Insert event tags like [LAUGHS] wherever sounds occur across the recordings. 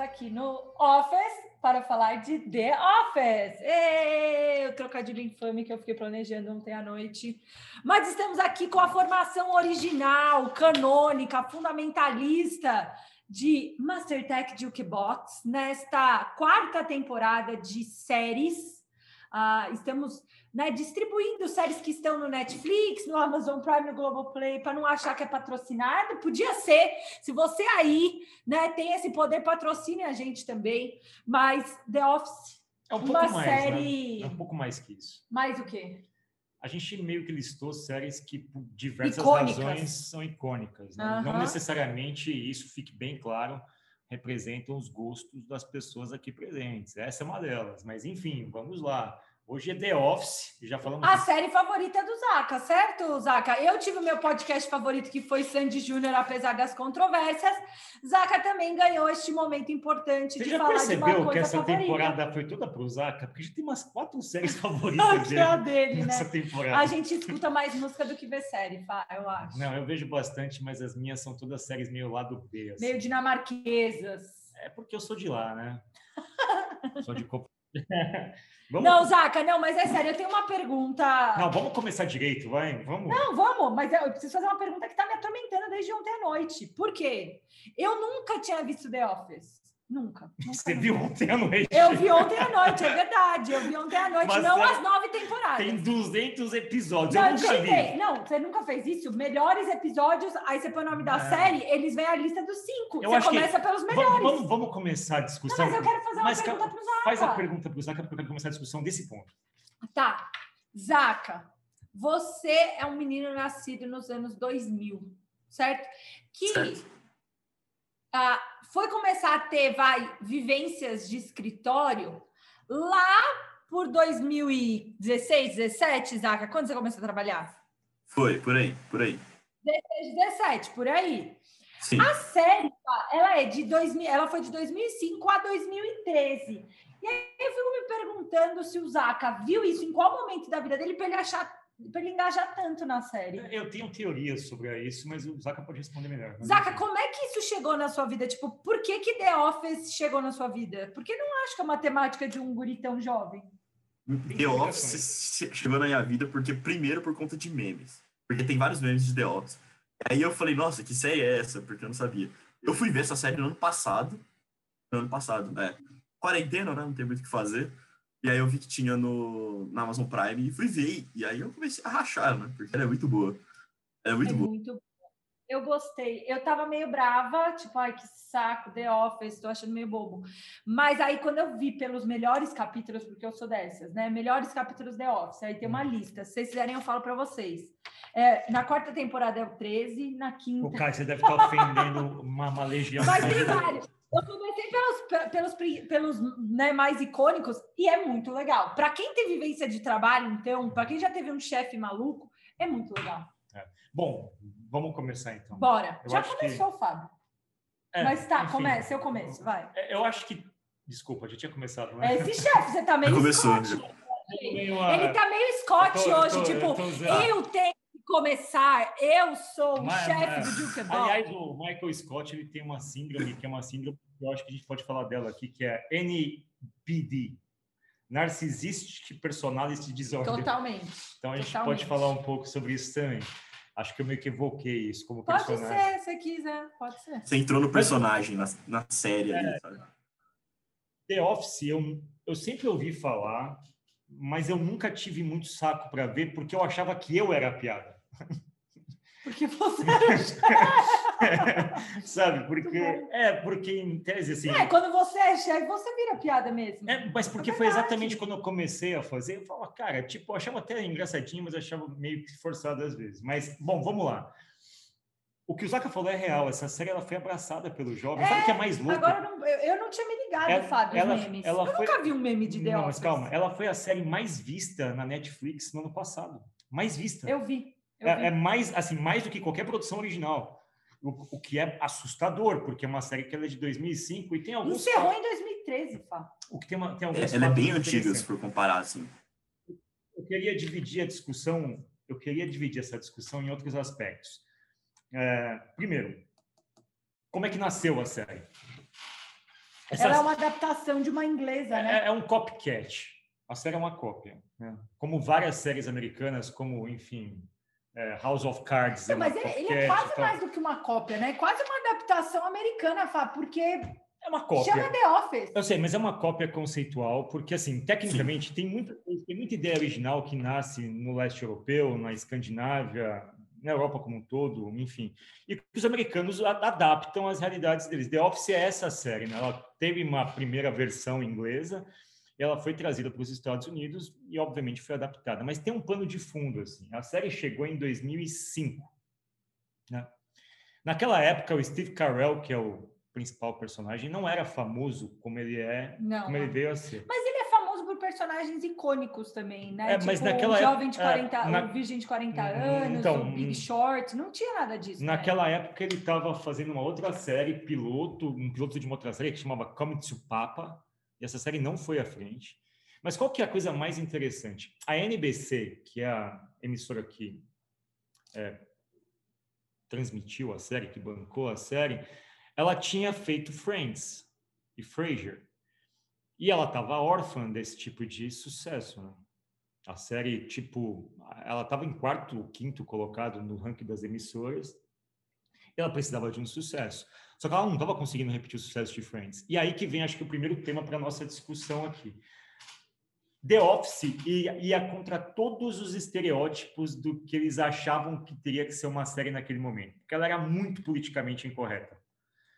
aqui no Office para falar de The Office. Ei, o trocadilho infame que eu fiquei planejando ontem à noite. Mas estamos aqui com a formação original, canônica, fundamentalista de Mastertech Jukebox nesta quarta temporada de séries. Uh, estamos né, distribuindo séries que estão no Netflix, no Amazon Prime, no Globoplay, para não achar que é patrocinado. Podia ser, se você aí né, tem esse poder, patrocine a gente também. Mas The Office, é um uma mais, né? série. Né? É um pouco mais que isso. Mais o quê? A gente meio que listou séries que, por diversas icônicas. razões, são icônicas. Né? Uhum. Não necessariamente isso fique bem claro representam os gostos das pessoas aqui presentes. Essa é uma delas. Mas, enfim, vamos lá. Hoje é The Office, já falamos. A série favorita do Zaca, certo, Zaca? Eu tive o meu podcast favorito, que foi Sandy Júnior, apesar das controvérsias. Zaca também ganhou este momento importante Você de falar de uma coisa percebeu que essa favorita. temporada foi toda pro Zaca? Porque a gente tem umas quatro séries [LAUGHS] favoritas dele, é dele nessa né? temporada. A gente escuta mais música do que vê série, eu acho. Não, eu vejo bastante, mas as minhas são todas séries meio lado B. Assim. Meio dinamarquesas. É porque eu sou de lá, né? [LAUGHS] sou de Copa. Vamos... Não, Zaca, não, mas é sério, eu tenho uma pergunta. Não, vamos começar direito, vai, vamos. Não, vamos, mas eu preciso fazer uma pergunta que está me atormentando desde ontem à noite. Por quê? Eu nunca tinha visto The Office. Nunca. nunca Você viu ontem à noite? Eu vi ontem à noite, é verdade. Eu vi ontem à noite, Mas não é... as nove temporadas. Tem 200 episódios, não, eu nunca vi. Não, você nunca fez isso? Melhores episódios, aí você põe o nome da é. série, eles vêm a lista dos cinco. Eu você começa que... pelos melhores. Vamos, vamos, começar a discussão. Não, mas eu quero fazer uma mas, pergunta para o Zaca. Faz a pergunta para o Zaca, porque eu quero começar a discussão desse ponto. Tá. Zaca, você é um menino nascido nos anos 2000, certo? Que... Certo ah, foi começar a ter, vai, vivências de escritório lá por 2016, 17, Zaca? Quando você começou a trabalhar? Foi, por aí, por aí. 16, 17, por aí. Sim. A série, ela é de 2000, ela foi de 2005 a 2013. E aí eu fico me perguntando se o Zaca viu isso em qual momento da vida dele para ele achar para ele engajar tanto na série. Eu tenho teorias sobre isso, mas o Zaka pode responder melhor. Zaka, como é que isso chegou na sua vida? Tipo, por que que The Office chegou na sua vida? Porque não acho que é uma temática de um guri tão jovem. The Office chegou na minha vida porque primeiro por conta de memes. Porque tem vários memes de The Office. Aí eu falei, nossa, que série é essa? Porque eu não sabia. Eu fui ver essa série no ano passado. No ano passado, né? Quarentena, né? Não tem muito o que fazer. E aí eu vi que tinha no, na Amazon Prime e fui ver. E aí eu comecei a rachar, né? Porque ela é muito boa. é muito é boa. Muito... Eu gostei. Eu tava meio brava, tipo, ai, que saco, The Office, tô achando meio bobo. Mas aí, quando eu vi pelos melhores capítulos, porque eu sou dessas, né? Melhores capítulos The Office, aí tem uma hum. lista. Se vocês quiserem, eu falo para vocês. É, na quarta temporada é o 13, na quinta. O cara, você deve estar ofendendo uma, uma legião. Mas tem vários. Eu comecei pelos, pelos, pelos né, mais icônicos e é muito legal. Para quem tem vivência de trabalho, então, para quem já teve um chefe maluco, é muito legal. É. Bom, vamos começar então. Bora. Eu já começou, que... Fábio. É, Mas tá, enfim, comece, eu começo, vai. É, eu acho que. Desculpa, já tinha começado, né? Esse chefe, você tá meio. Começou. Scott. Ele tá meio Scott tô, hoje, tô, tipo, eu, eu tenho começar, eu sou o chefe do Duke Ball. Aliás, o Michael Scott ele tem uma síndrome, que é uma síndrome que eu acho que a gente pode falar dela aqui, que é NPD. Narcissistic Personality Disorder. Totalmente. Então a gente Totalmente. pode falar um pouco sobre isso também. Acho que eu meio que evoquei isso como pode personagem. Pode ser, se quiser, pode ser. Você entrou no personagem, na, na série é, ali, sabe? The Office, eu, eu sempre ouvi falar, mas eu nunca tive muito saco para ver, porque eu achava que eu era a piada. [LAUGHS] Porque você era chefe. [LAUGHS] Sabe? Porque, é, porque em tese, assim. É, quando você é chefe, você vira piada mesmo. É, mas porque é foi exatamente quando eu comecei a fazer. Eu falava, cara, tipo, eu achava até engraçadinho, mas eu achava meio que forçado às vezes. Mas, bom, vamos lá. O que o Zaka falou é real. Essa série ela foi abraçada pelo jovem. É, Sabe o que é mais louco? Agora não, eu, eu, não tinha me ligado, ela, Fábio, ela, memes. Ela eu foi... nunca vi um meme de The Não, mas calma. Ela foi a série mais vista na Netflix no ano passado. Mais vista. Eu vi. É, é, mais assim mais do que qualquer produção original. O, o, que é assustador, porque é uma série que ela é de 2005 e tem alguns... Encerrou em 2013, Fá. O que tem, uma, tem alguns... É, ela é bem antiga, se for comparar, assim. Eu queria dividir a discussão, eu queria dividir essa discussão em outros aspectos. É, primeiro, como é que nasceu a série? Essa... Ela é uma adaptação de uma inglesa, é, né? É, um copycat. A série é uma cópia. Né? Como várias séries americanas, como, enfim, é, House of Cards. Não, mas ele, ele, é quase mais do que uma cópia, né? Quase uma adaptação americana, Fá, porque é uma cópia. Chama The Office. Eu sei, mas é uma cópia conceitual, porque, assim, tecnicamente, tem muita, tem muita ideia original que nasce no leste europeu, na Escandinávia, na Europa como um todo, enfim. E que os americanos adaptam às realidades deles. The Office é essa série, né? Ela teve uma primeira versão inglesa, ela foi trazida para os Estados Unidos e, obviamente, foi adaptada. Mas tem um pano de fundo, assim. A série chegou em 2005, né? Naquela época, o Steve Carell, que é o principal personagem, não era famoso como ele é, não, como ele veio a ser. Mas ele é famoso por personagens icônicos também, né? É, tipo, mas naquela o jovem de 40, é, na... o virgem de 40 uhum, anos, então, o Big Short, não tinha nada disso. Né? Naquela né? época ele estava fazendo uma outra série piloto, um piloto de uma outra série que chamava Come to Papa, e essa série não foi à frente. Mas qual que é a coisa mais interessante? A NBC, que é a emissora que é, transmitiu a série, que bancou a série, ela tinha feito Friends e Frasier. E ela estava órfã desse tipo de sucesso. Né? A série, tipo, ela estava em quarto ou quinto colocado no ranking das emissoras. Ela precisava de um sucesso. Só que ela não estava conseguindo repetir o sucesso de Friends. E aí que vem, acho que, o primeiro tema para a nossa discussão aqui. The Office ia, ia, contra todos os estereótipos do que eles achavam que teria que ser uma série naquele momento. Porque ela era muito politicamente incorreta.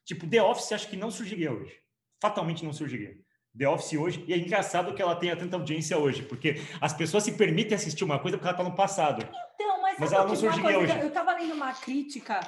Tipo, The Office acho que não surgiria hoje. Fatalmente não surgiria. The Office hoje, e é engraçado que ela tenha tanta audiência hoje, porque as pessoas se permitem assistir uma coisa porque ela está no passado. Então, mas, mas ela não surgiria hoje. Eu estava lendo uma crítica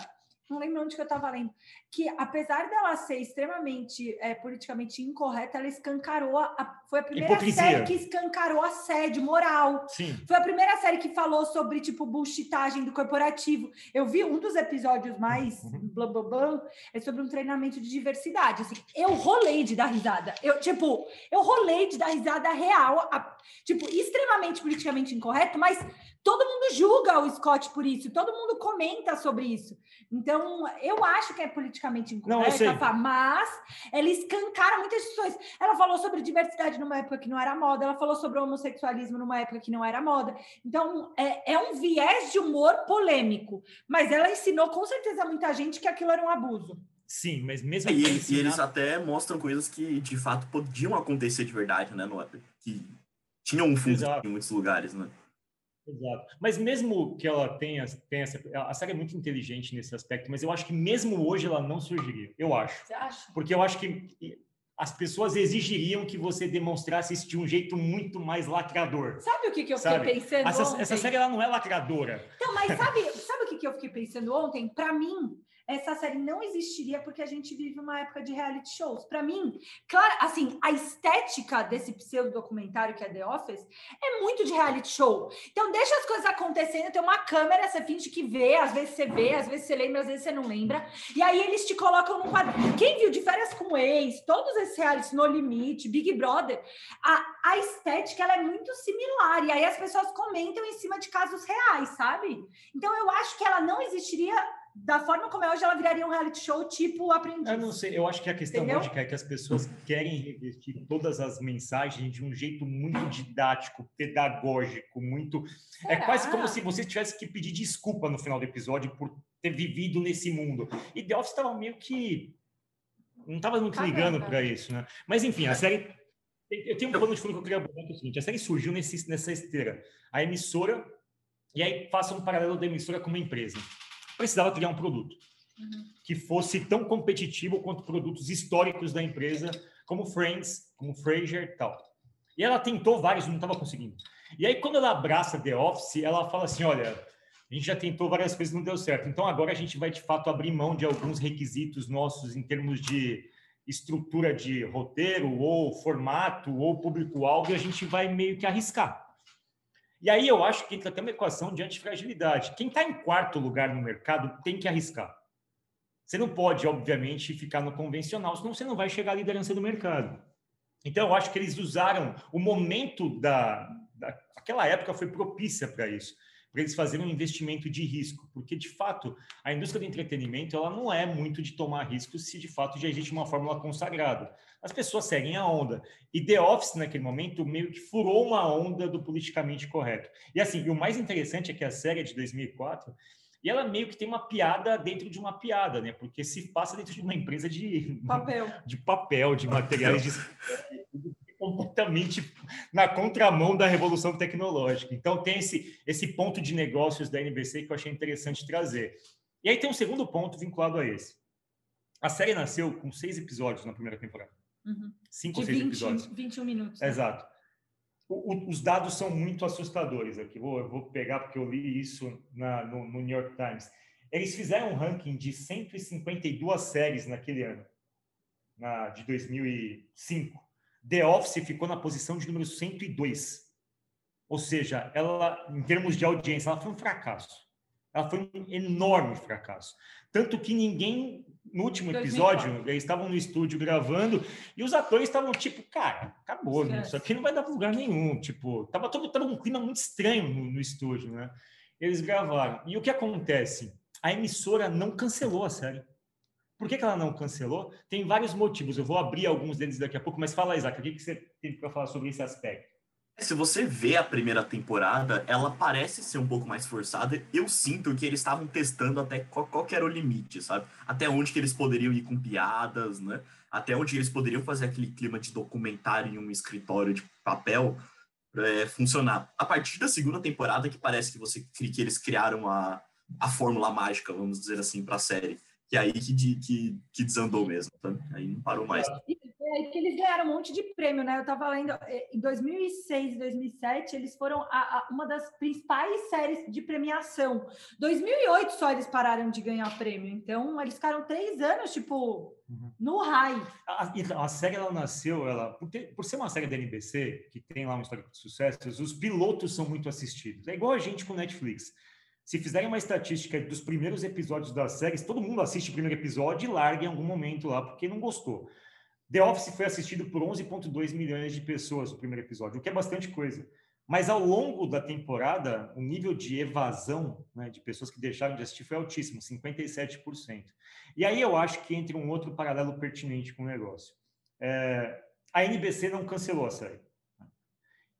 não lembro onde que eu estava lendo, que apesar dela ser extremamente é, politicamente incorreta, ela escancarou, a, foi a primeira Hipocrisia. série que escancarou assédio moral. Sim. Foi a primeira série que falou sobre, tipo, bullshitagem do corporativo. Eu vi um dos episódios mais uhum. blá, blá, blá, é sobre um treinamento de diversidade. Assim, eu rolei de dar risada. Eu, tipo, eu rolei de dar risada real, a, tipo, extremamente politicamente incorreto, mas todo mundo julga o Scott por isso, todo mundo comenta sobre isso. Então, eu acho que é politicamente incorreta, mas ela escancara muitas questões. Ela falou sobre diversidade numa época que não era moda, ela falou sobre homossexualismo numa época que não era moda. Então, é, é um viés de humor polêmico, mas ela ensinou com certeza muita gente que aquilo era um abuso. Sim, mas mesmo e, eles, ensinar... e eles até mostram coisas que de fato podiam acontecer de verdade, né? No, que tinham um fundo em muitos lugares, né? Exato. Mas mesmo que ela tenha, tenha essa, a série é muito inteligente nesse aspecto, mas eu acho que mesmo hoje ela não surgiria. Eu acho. Você acha? Porque eu acho que as pessoas exigiriam que você demonstrasse isso de um jeito muito mais lacrador. Sabe o que, que eu sabe? fiquei pensando essa, ontem? Essa série ela não é lacradora. Então, mas [LAUGHS] sabe, sabe o que, que eu fiquei pensando ontem? Para mim, essa série não existiria porque a gente vive uma época de reality shows. Para mim, claro, assim, a estética desse pseudo documentário que é The Office é muito de reality show. Então deixa as coisas acontecendo, tem uma câmera, você finge que vê, às vezes você vê, às vezes você lembra, às vezes você não lembra. E aí eles te colocam num quadro. Quem viu de férias com ex, todos esses realities no limite, Big Brother, a, a estética ela é muito similar. E aí as pessoas comentam em cima de casos reais, sabe? Então eu acho que ela não existiria da forma como é hoje, ela viraria um reality show tipo aprendiz. Eu não sei, eu acho que a questão lógica é que as pessoas querem revestir todas as mensagens de um jeito muito didático, pedagógico, muito. É Será? É quase como se você tivesse que pedir desculpa no final do episódio por ter vivido nesse mundo. E The Office estava meio que. Não estava muito Caramba. ligando para isso, né? Mas enfim, a série. Eu tenho um plano de fundo que eu queria abordar, que é o seguinte: a série surgiu nesse, nessa esteira. A emissora, e aí faça um paralelo da emissora com uma empresa precisava criar um produto uhum. que fosse tão competitivo quanto produtos históricos da empresa, como Friends, como Frasier e tal. E ela tentou vários, não estava conseguindo. E aí, quando ela abraça The Office, ela fala assim: olha, a gente já tentou várias coisas, não deu certo. Então, agora a gente vai, de fato, abrir mão de alguns requisitos nossos em termos de estrutura de roteiro, ou formato, ou público-alvo, e a gente vai meio que arriscar. E aí eu acho que entra até uma equação de antifragilidade. Quem está em quarto lugar no mercado tem que arriscar. Você não pode, obviamente, ficar no convencional, senão você não vai chegar à liderança do mercado. Então, eu acho que eles usaram o momento da, da aquela época foi propícia para isso, para eles fazerem um investimento de risco, porque de fato a indústria do entretenimento ela não é muito de tomar riscos se de fato já existe uma fórmula consagrada. As pessoas seguem a onda. E The Office, naquele momento, meio que furou uma onda do politicamente correto. E assim, e o mais interessante é que a série é de 2004 e ela meio que tem uma piada dentro de uma piada, né? Porque se passa dentro de uma empresa de papel, [LAUGHS] de, papel, de materiais de [LAUGHS] completamente na contramão da revolução tecnológica. Então, tem esse, esse ponto de negócios da NBC que eu achei interessante trazer. E aí tem um segundo ponto vinculado a esse. A série nasceu com seis episódios na primeira temporada. Uhum. Cinco ou seis 20, episódios. 21 minutos. Né? Exato. O, o, os dados são muito assustadores aqui. Vou, eu vou pegar porque eu li isso na, no, no New York Times. Eles fizeram um ranking de 152 séries naquele ano, na, de 2005. The Office ficou na posição de número 102. Ou seja, ela, em termos de audiência, ela foi um fracasso. Ela foi um enorme fracasso. Tanto que ninguém, no último episódio, 2004. eles estavam no estúdio gravando e os atores estavam tipo, cara, acabou, né? isso aqui não vai dar lugar nenhum. Tipo, tava todo tava um clima muito estranho no, no estúdio, né? Eles gravaram. E o que acontece? A emissora não cancelou a série. Por que, que ela não cancelou? Tem vários motivos. Eu vou abrir alguns deles daqui a pouco, mas fala, Isaac, o que, que você tem para falar sobre esse aspecto? Se você vê a primeira temporada, ela parece ser um pouco mais forçada. Eu sinto que eles estavam testando até qual, qual era o limite, sabe? Até onde que eles poderiam ir com piadas, né? Até onde eles poderiam fazer aquele clima de documentário em um escritório de papel é, funcionar. A partir da segunda temporada, que parece que você que eles criaram a, a fórmula mágica, vamos dizer assim, para a série que é aí que, que, que desandou mesmo, tá? aí não parou mais. É, que eles ganharam um monte de prêmio, né? Eu estava lendo, é, em 2006 2007, eles foram a, a, uma das principais séries de premiação. 2008 só eles pararam de ganhar prêmio, então eles ficaram três anos, tipo, uhum. no high. A, a, série, ela nasceu, ela, por, ter, por ser uma série da NBC, que tem lá uma história de sucessos, os pilotos são muito assistidos. É igual a gente com Netflix. Se fizerem uma estatística dos primeiros episódios das séries, todo mundo assiste o primeiro episódio e larga em algum momento lá porque não gostou. The Office foi assistido por 11,2 milhões de pessoas o primeiro episódio, o que é bastante coisa. Mas ao longo da temporada, o nível de evasão né, de pessoas que deixaram de assistir foi altíssimo, 57%. E aí eu acho que entra um outro paralelo pertinente com o negócio. É, a NBC não cancelou a série.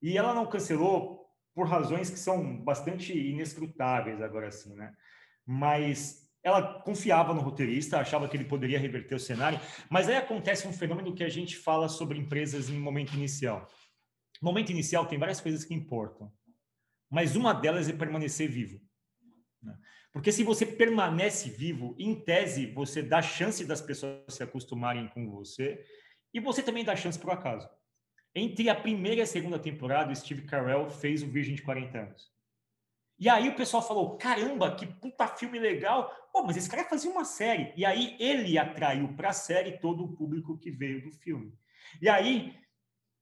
E ela não cancelou por razões que são bastante inescrutáveis agora assim, né? Mas ela confiava no roteirista, achava que ele poderia reverter o cenário, mas aí acontece um fenômeno que a gente fala sobre empresas em momento inicial. Momento inicial tem várias coisas que importam, mas uma delas é permanecer vivo. Né? Porque se você permanece vivo, em tese, você dá chance das pessoas se acostumarem com você e você também dá chance para o acaso. Entre a primeira e a segunda temporada, o Steve Carell fez o Virgem de 40 anos. E aí o pessoal falou: caramba, que puta filme legal. Pô, mas esse cara fazia uma série. E aí ele atraiu para a série todo o público que veio do filme. E aí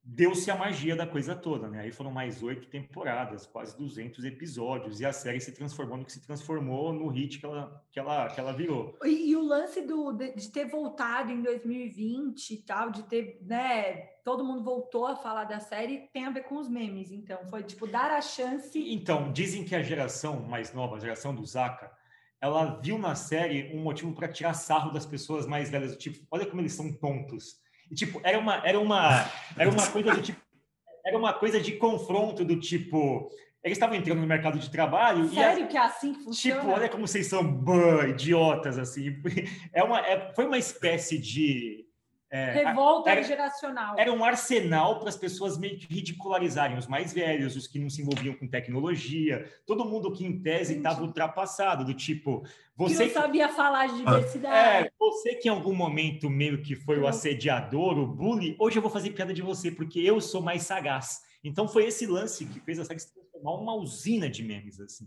deu-se a magia da coisa toda, né? Aí foram mais oito temporadas, quase 200 episódios, e a série se transformou no que se transformou no hit que ela, que ela, que ela virou. E, e o lance do, de, de, ter voltado em 2020 e tal, de ter, né, todo mundo voltou a falar da série, tem a ver com os memes, então, foi, tipo, dar a chance... Então, dizem que a geração mais nova, a geração do Zaka, ela viu na série um motivo para tirar sarro das pessoas mais velhas, tipo, olha como eles são tontos, e, tipo, era uma, era uma, era uma coisa do tipo, era uma coisa de confronto do tipo, eles estavam entrando no mercado de trabalho Sério e, que é assim que funciona? Tipo, olha como vocês são bã, idiotas assim. [LAUGHS] É uma, é, foi uma espécie de é, Revolta era, geracional. Era um arsenal para as pessoas meio que ridicularizarem os mais velhos, os que não se envolviam com tecnologia, todo mundo que em tese estava ultrapassado, do tipo. Você que não sabia falar de diversidade. É, você que em algum momento meio que foi o assediador, o bully, hoje eu vou fazer piada de você, porque eu sou mais sagaz. Então foi esse lance que fez a série se transformar uma usina de memes, assim.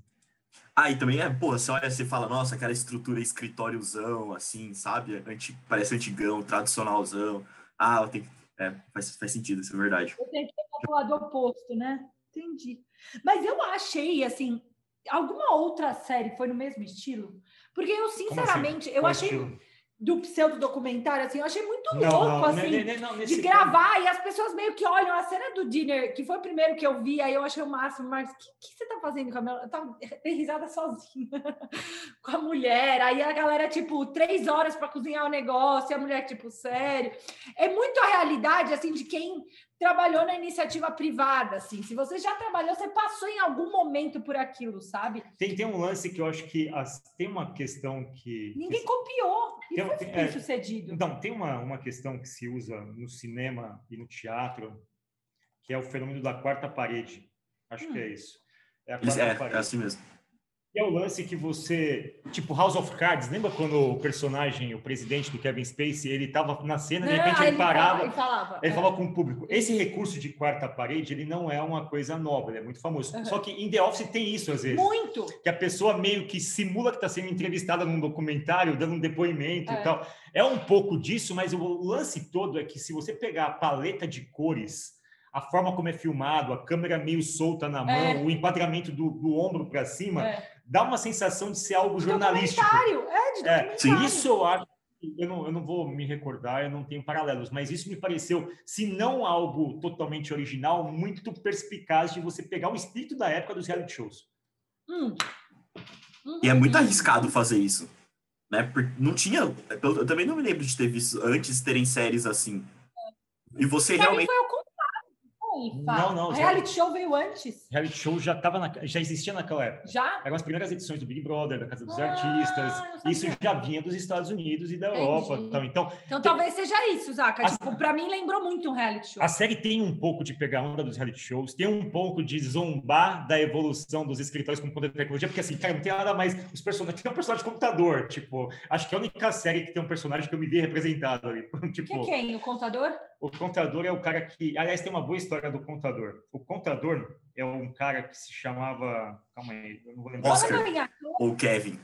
Ah, e também é, pô, você olha, você fala, nossa, aquela estrutura escritóriozão, assim, sabe? Anti, parece antigão, tradicionalzão. Ah, tenho é, faz, faz sentido, isso é verdade. Eu tenho que ir pro lado oposto, né? Entendi. Mas eu achei, assim, alguma outra série foi no mesmo estilo? Porque eu, assim? sinceramente, eu achei. Estilo? Do pseudo-documentário, assim, eu achei muito não, louco, não, assim, não, de gravar, caso. e as pessoas meio que olham a cena do dinner, que foi o primeiro que eu vi, aí eu achei o máximo, mas o que, que, você tá fazendo, Camila? Eu tava risada sozinha [LAUGHS] com a mulher, aí a galera, tipo, três horas para cozinhar o negócio, e a mulher, tipo, sério. É muito a realidade, assim, de quem trabalhou na iniciativa privada, assim. Se você já trabalhou, você passou em algum momento por aquilo, sabe? Tem, tem um lance que eu acho que as, tem uma questão que... Ninguém que, copiou. Isso tem, foi bem é, sucedido. Então, tem uma, uma questão que se usa no cinema e no teatro, que é o fenômeno da quarta parede. Acho hum. que é isso. É, a quarta é, parede. é assim mesmo é o lance que você, tipo House of Cards, lembra quando o personagem, o presidente do Kevin Spacey, ele estava na cena, de repente ele, ele parava, ele falava, ele é. falava com o público. Esse recurso de quarta parede, ele não é uma coisa nova, ele é muito famoso. Uhum. Só que em The Office tem isso às vezes. Muito. Que a pessoa meio que simula que está sendo entrevistada num documentário, dando um depoimento é. e tal. É um pouco disso, mas o lance todo é que se você pegar a paleta de cores a forma como é filmado, a câmera meio solta na mão, é. o enquadramento do, do ombro para cima, é. Dá uma sensação de ser algo jornalístico. Documentário, é, de é, documentário. É, isso eu acho eu não, eu não vou me recordar, eu não tenho paralelos, mas isso me pareceu, se não algo totalmente original, muito perspicaz de você pegar o espírito da época dos reality shows. Hum. Uhum. E é muito arriscado fazer isso, né? Porque não tinha, eu, também não me lembro de ter visto antes terem séries assim. E você realmente foi o não, não. reality show veio antes? Reality show já tava na, já existia naquela época. Já? Eram as primeiras edições do Big Brother, da Casa dos ah, Artistas. Isso já vinha dos Estados Unidos e da Entendi. Europa. Então, então, então talvez seja isso, Zaca. A, tipo, pra mim lembrou muito um reality show. A série tem um pouco de pegar onda dos reality shows, tem um pouco de zombar da evolução dos escritórios com poder de tecnologia, porque assim, cara, não tem nada mais. Os personagens. Tem um personagem de computador, tipo, acho que é a única série que tem um personagem que eu me vi representado ali. [LAUGHS] tipo, que quem? O contador? O contador é o cara que. Aliás, tem uma boa história do contador. O contador é um cara que se chamava. Calma aí, eu não vou lembrar. Oscar ou Kevin.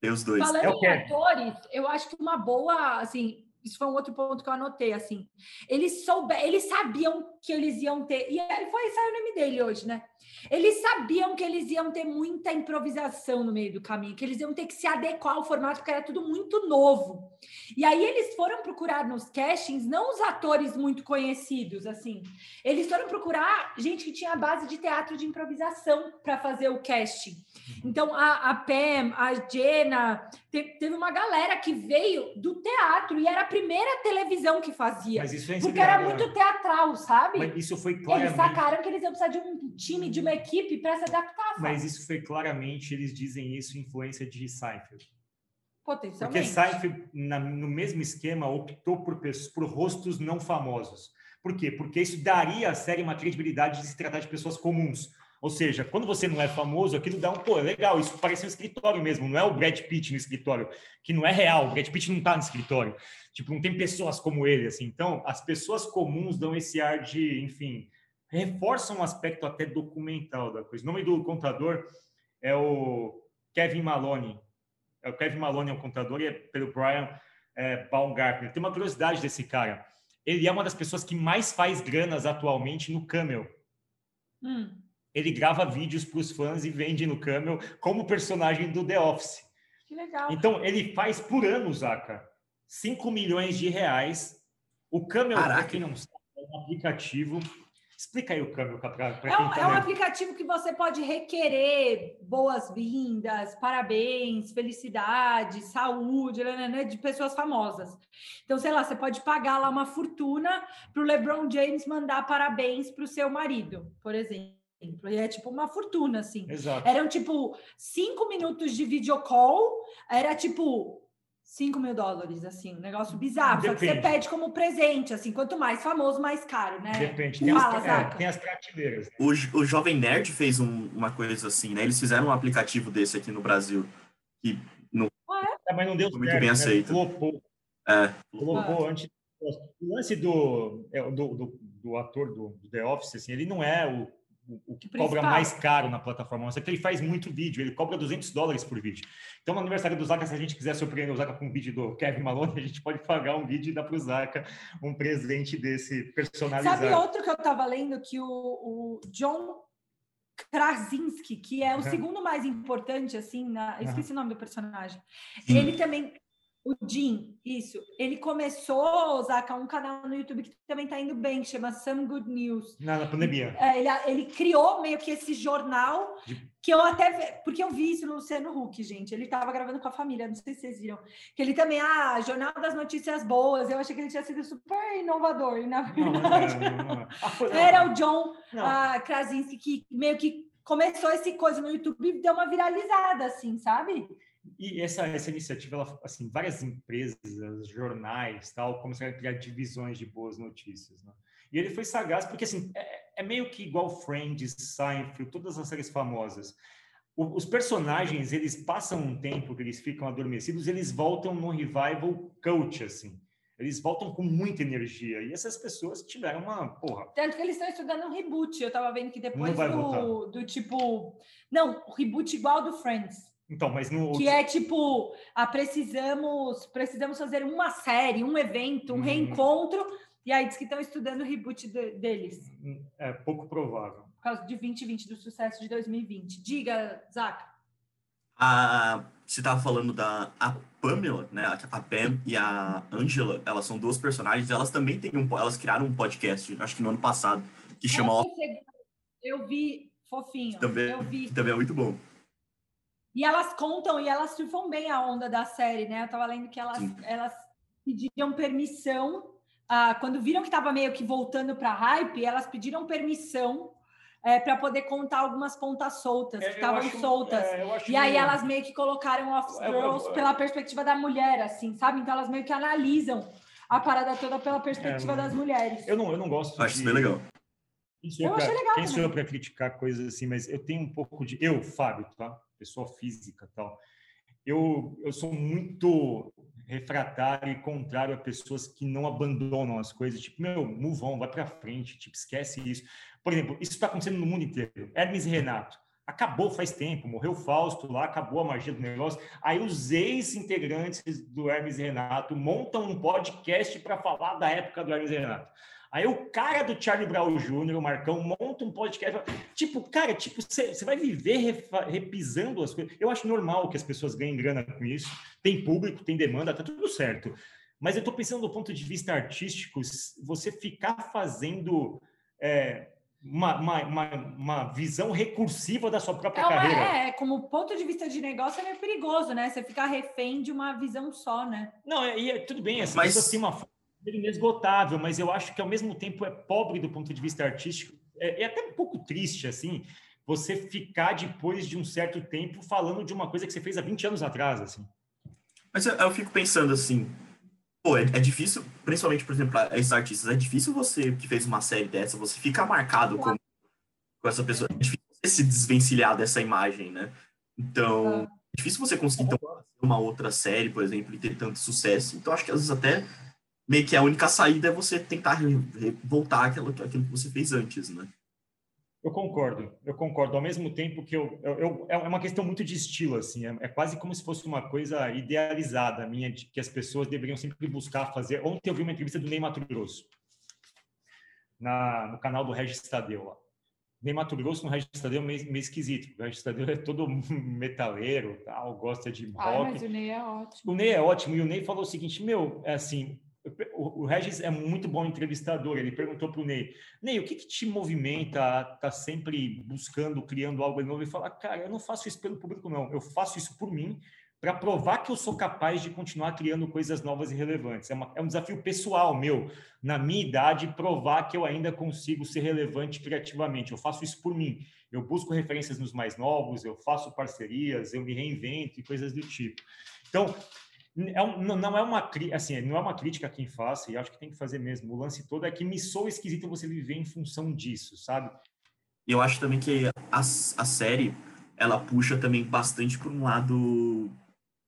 Tem os dois. Falando é em Kevin. atores, eu acho que uma boa, assim, isso foi um outro ponto que eu anotei, assim. Eles soube, eles sabiam que eles iam ter. E foi saiu o nome dele hoje, né? Eles sabiam que eles iam ter muita improvisação no meio do caminho, que eles iam ter que se adequar ao formato, porque era tudo muito novo. E aí eles foram procurar nos castings, não os atores muito conhecidos, assim. Eles foram procurar gente que tinha a base de teatro de improvisação para fazer o casting. Então, a, a Pam, a Jenna, te, teve uma galera que veio do teatro e era a primeira televisão que fazia. Mas isso é porque era muito teatral, sabe? Mas isso foi claramente... Eles sacaram que eles iam precisar de um time, de uma equipe para se adaptar. Sabe? Mas isso foi claramente, eles dizem isso, influência de Seinfeld. Potencialmente. Porque Seinfeld, na, no mesmo esquema, optou por, por rostos não famosos. Por quê? Porque isso daria à série uma credibilidade de se tratar de pessoas comuns. Ou seja, quando você não é famoso, aquilo dá um, pô, é legal, isso parece um escritório mesmo, não é o Brad Pitt no escritório, que não é real, o Brad Pitt não está no escritório. Tipo, não tem pessoas como ele, assim. Então, as pessoas comuns dão esse ar de, enfim, reforçam um aspecto até documental da coisa. O nome do contador é o Kevin Maloney. É o Kevin Maloney é um contador e é pelo Brian é, Baumgartner. Tem uma curiosidade desse cara. Ele é uma das pessoas que mais faz granas atualmente no Camel. Hum ele grava vídeos para os fãs e vende no Camel como personagem do The Office. Que legal. Então, ele faz por ano, Zaca, 5 milhões de reais. O Camel, para quem não sabe, é um aplicativo. Explica aí o Camel para quem É, um, tá é um aplicativo que você pode requerer boas-vindas, parabéns, felicidade, saúde, né, né, né, de pessoas famosas. Então, sei lá, você pode pagar lá uma fortuna para o LeBron James mandar parabéns para o seu marido, por exemplo exemplo. E é tipo uma fortuna, assim. Exato. Eram tipo cinco minutos de videocall, era tipo 5 mil dólares, assim, um negócio bizarro. Depende. Só que você pede como presente, assim, quanto mais famoso, mais caro, né? Depende. Tem, Fala, as, é, tem as prateleiras. O, o Jovem Nerd fez um, uma coisa assim, né? Eles fizeram um aplicativo desse aqui no Brasil. Que não, ah, é? mas não deu muito certo, bem né? aceito. Flopou. É. Flopou ah. antes. O lance do, é, do, do, do ator do, do The Office, assim, ele não é o o, que cobra mais caro na plataforma. Só que ele faz muito vídeo, ele cobra 200 dólares por vídeo. Então, no aniversário do Zaka, se a gente quiser surpreender o Zaka com um vídeo do Kevin Malone, a gente pode pagar um vídeo e dar para o Zaka um presente desse personalizado. Sabe outro que eu estava lendo que o, o John Krasinski, que é o uhum. segundo mais importante, assim, na... esqueci uhum. o nome do personagem. Sim. Ele também O Jim, isso. Ele começou, Zaca, um canal no YouTube que também está indo bem, que chama Some Good News. Na, na pandemia. É, ele, ele, criou meio que esse jornal que eu até. Porque eu vi isso no Luciano Huck, gente. Ele estava gravando com a família, não sei se vocês viram. Que ele também, ah, Jornal das Notícias Boas. Eu achei que ele tinha sido super inovador. E na verdade. Não, não, não, [LAUGHS] era o John uh, Krasinski que meio que começou esse coisa no YouTube e deu uma viralizada, assim, sabe? E essa, essa iniciativa, ela, assim, várias empresas, jornais, tal, começaram a criar divisões de boas notícias, né? E ele foi sagaz porque, assim, é, é meio que igual Friends, Seinfeld, todas as séries famosas. O, os personagens, eles passam um tempo que eles ficam adormecidos, eles voltam no revival coach, assim. Eles voltam com muita energia. E essas pessoas tiveram uma porra. Tanto que eles estão estudando um reboot. Eu tava vendo que depois do, do tipo. Não, o reboot igual do Friends. Então, mas no que é tipo, ah, precisamos, precisamos fazer uma série, um evento, um hum. reencontro, e aí diz que estão estudando o reboot de, deles. É pouco provável. Por causa de 2020, do sucesso de 2020. Diga, Zac. A, você estava falando da a Pamela, né? A Pam e a Angela, elas são duas personagens, elas também têm um, elas criaram um podcast, acho que no ano passado, que chama. Eu vi, fofinho. Também, eu vi. também é muito bom. E elas contam e elas surfam bem a onda da série, né? Eu tava lendo que elas, elas pediram permissão. Ah, quando viram que estava meio que voltando para hype, elas pediram permissão é, para poder contar algumas pontas soltas, é, que estavam soltas. É, e aí meio... elas meio que colocaram Off Girls pela perspectiva da mulher, assim, sabe? Então elas meio que analisam a parada toda pela perspectiva é, das mulheres. Eu não, eu não gosto. Acho de... isso bem legal. eu achei legal. Quem sou eu para criticar coisas assim, mas eu tenho um pouco de. Eu, Fábio, tá? Pessoa física tal. Eu, eu sou muito refratário e contrário a pessoas que não abandonam as coisas, tipo, meu, move on, vai para frente, tipo, esquece isso. Por exemplo, isso está acontecendo no mundo inteiro. Hermes e Renato, acabou faz tempo, morreu Fausto lá, acabou a magia do negócio. Aí os ex-integrantes do Hermes e Renato montam um podcast para falar da época do Hermes e Renato. Aí o cara do Charlie Brown Jr., o Marcão, monta um podcast. Tipo, cara, tipo, você vai viver repisando as coisas. Eu acho normal que as pessoas ganhem grana com isso. Tem público, tem demanda, tá tudo certo. Mas eu estou pensando do ponto de vista artístico, você ficar fazendo é, uma, uma, uma, uma, visão recursiva da sua própria é uma, carreira. É, como ponto de vista de negócio é meio perigoso, né? Você ficar refém de uma visão só, né? Não, é, é tudo bem, essa Mas... pessoa tem uma inesgotável, mas eu acho que ao mesmo tempo é pobre do ponto de vista artístico. É, é, até um pouco triste, assim, você ficar depois de um certo tempo falando de uma coisa que você fez há 20 anos atrás, assim. Mas eu, eu fico pensando assim, pô, é, é, difícil, principalmente, por exemplo, esses artistas, é difícil você que fez uma série dessa, você ficar marcado com, com essa pessoa, é difícil você se desvencilhar dessa imagem, né? Então, é difícil você conseguir então, uma outra série, por exemplo, e ter tanto sucesso. Então, acho que às vezes até meio que a única saída é você tentar voltar aquilo, aquilo que você fez antes, né? Eu concordo, eu concordo. Ao mesmo tempo que eu, eu, eu é uma questão muito de estilo, assim, é, é, quase como se fosse uma coisa idealizada minha, de, que as pessoas deveriam sempre buscar fazer. Ontem eu vi uma entrevista do Ney Mato Grosso, na, no canal do Regis Tadeu lá. Ney Mato Grosso no Regis Tadeu é meio, meio esquisito, o Regis Tadeu é todo [LAUGHS] metaleiro, tal, gosta de rock. Ah, mas o Ney é ótimo. O Ney é ótimo, e o Ney falou o seguinte, meu, é assim, o, Regis é muito bom entrevistador. Ele perguntou para o Ney: Ney, o que, que te movimenta tá sempre buscando, criando algo novo? E falar, cara, eu não faço isso pelo público, não. Eu faço isso por mim, para provar que eu sou capaz de continuar criando coisas novas e relevantes. É, uma, é, um desafio pessoal meu, na minha idade, provar que eu ainda consigo ser relevante criativamente. Eu faço isso por mim. Eu busco referências nos mais novos, eu faço parcerias, eu me reinvento e coisas do tipo. Então, é um, não é uma assim, não é uma crítica a quem faça, e acho que tem que fazer mesmo. O lance todo é que me sou esquisito você viver em função disso, sabe? Eu acho também que a, a série ela puxa também bastante por um lado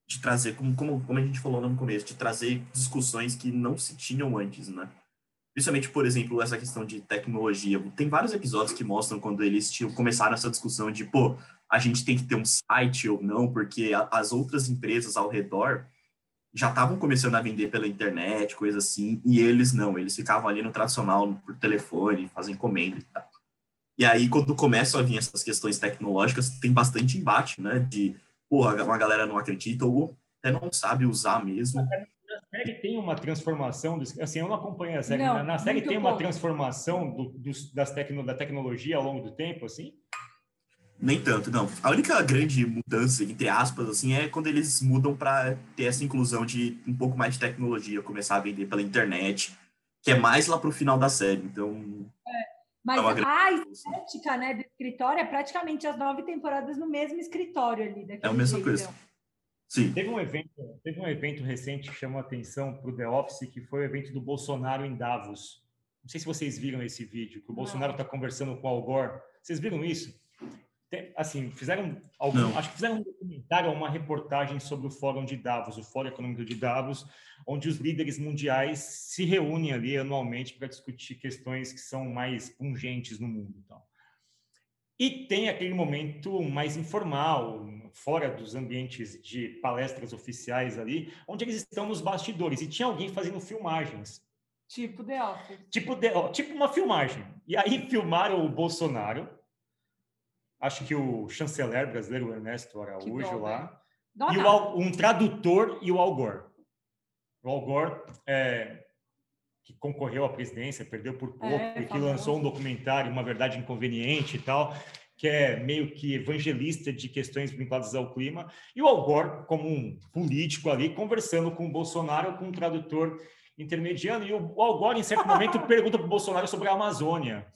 de trazer, como, como, como a gente falou no começo, de trazer discussões que não se tinham antes, né? Principalmente, por exemplo, essa questão de tecnologia. Tem vários episódios que mostram quando eles tinham, começaram essa discussão de, pô, a gente tem que ter um site ou não, porque a, as outras empresas ao redor já estavam começando a vender pela internet, coisa assim, e eles não, eles ficavam ali no tradicional, por telefone, fazem encomenda e tal. E aí, quando começam a vir essas questões tecnológicas, tem bastante embate, né, de, porra, uma galera não acredita, ou até não sabe usar mesmo. Na série tem uma transformação, assim, eu não acompanho a série, não, na série tem uma transformação do, do, das tecno, da tecnologia ao longo do tempo, assim? Nem tanto, não. A única grande mudança, entre aspas, assim, é quando eles mudam para ter essa inclusão de um pouco mais de tecnologia, começar a vender pela internet, que é mais lá para o final da série. Então. É, mas é a estética né, do escritório é praticamente as nove temporadas no mesmo escritório ali. É a mesma jeito. coisa. Sim. Teve um evento, teve um evento recente que chamou a atenção para o The Office, que foi o evento do Bolsonaro em Davos. Não sei se vocês viram esse vídeo, que o Bolsonaro está conversando com o Al Gore. Vocês viram isso? Assim, fizeram algum, acho que fizeram um documentário, uma reportagem sobre o Fórum de Davos, o Fórum Econômico de Davos, onde os líderes mundiais se reúnem ali anualmente para discutir questões que são mais pungentes no mundo, então. E tem aquele momento mais informal, fora dos ambientes de palestras oficiais ali, onde eles estão nos bastidores e tinha alguém fazendo filmagens. Tipo The Office. Tipo, de, tipo uma filmagem. E aí filmaram o Bolsonaro, acho que o chanceler brasileiro, Ernesto Araújo, lá, e o, um tradutor e o Al Gore. O Al Gore, é, que concorreu à presidência, perdeu por pouco, é, e que lançou um documentário, Uma Verdade Inconveniente e tal, que é meio que evangelista de questões vinculadas ao clima, e o Al Gore, como um político ali, conversando com o Bolsonaro, com um tradutor intermediano, e o Al Gore, em certo momento, [LAUGHS] pergunta para o Bolsonaro sobre a Amazônia.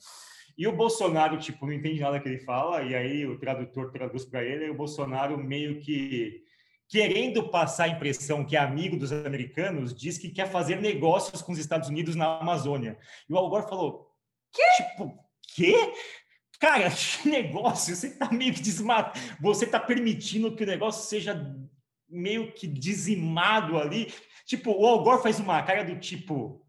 E o Bolsonaro, tipo, não entende nada que ele fala, e aí o tradutor traduz para ele, e o Bolsonaro meio que querendo passar a impressão que é amigo dos americanos, diz que quer fazer negócios com os Estados Unidos na Amazônia. E o Al Gore falou: "Que? Tipo, quê? Cara, [LAUGHS] que negócio? Você está meio que desmatando, você está permitindo que o negócio seja meio que dizimado ali. Tipo, o Al Gore faz uma cara do tipo,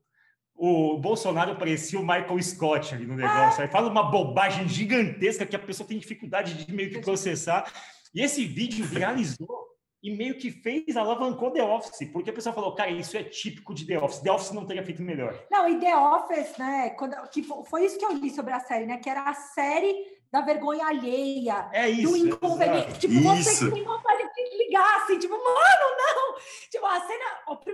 o Bolsonaro parecia o Michael Scott ali no negócio. Aí fala uma bobagem gigantesca que a pessoa tem dificuldade de meio que processar. E esse vídeo viralizou e meio que fez, alavancou The Office, porque a pessoa falou, cara, isso é típico de The Office. The Office não teria feito melhor. Não, e The Office, né? Quando, que foi isso que eu li sobre a série, né? Que era a série da vergonha alheia, é isso, do inconveniente. Tipo, isso. você que tem vontade de ligar, assim, tipo, mano, não! Tipo, a cena,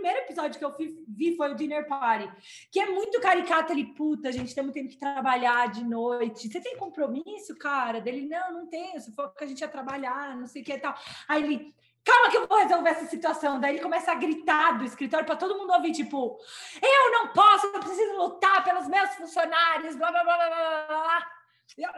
primeiro episódio que eu vi foi o Dinner Party, que é muito caricato ali, puta, gente, temos tempo que trabalhar de noite. Você tem compromisso, cara? Dele, não, não tenho, se for que a gente ia trabalhar, não sei o que e tal. Aí ele, calma que eu vou resolver essa situação. Daí ele começa a gritar do escritório para todo mundo ouvir, tipo, eu não posso, eu preciso lutar pelos meus funcionários, blá, blá, blá, blá, blá, blá.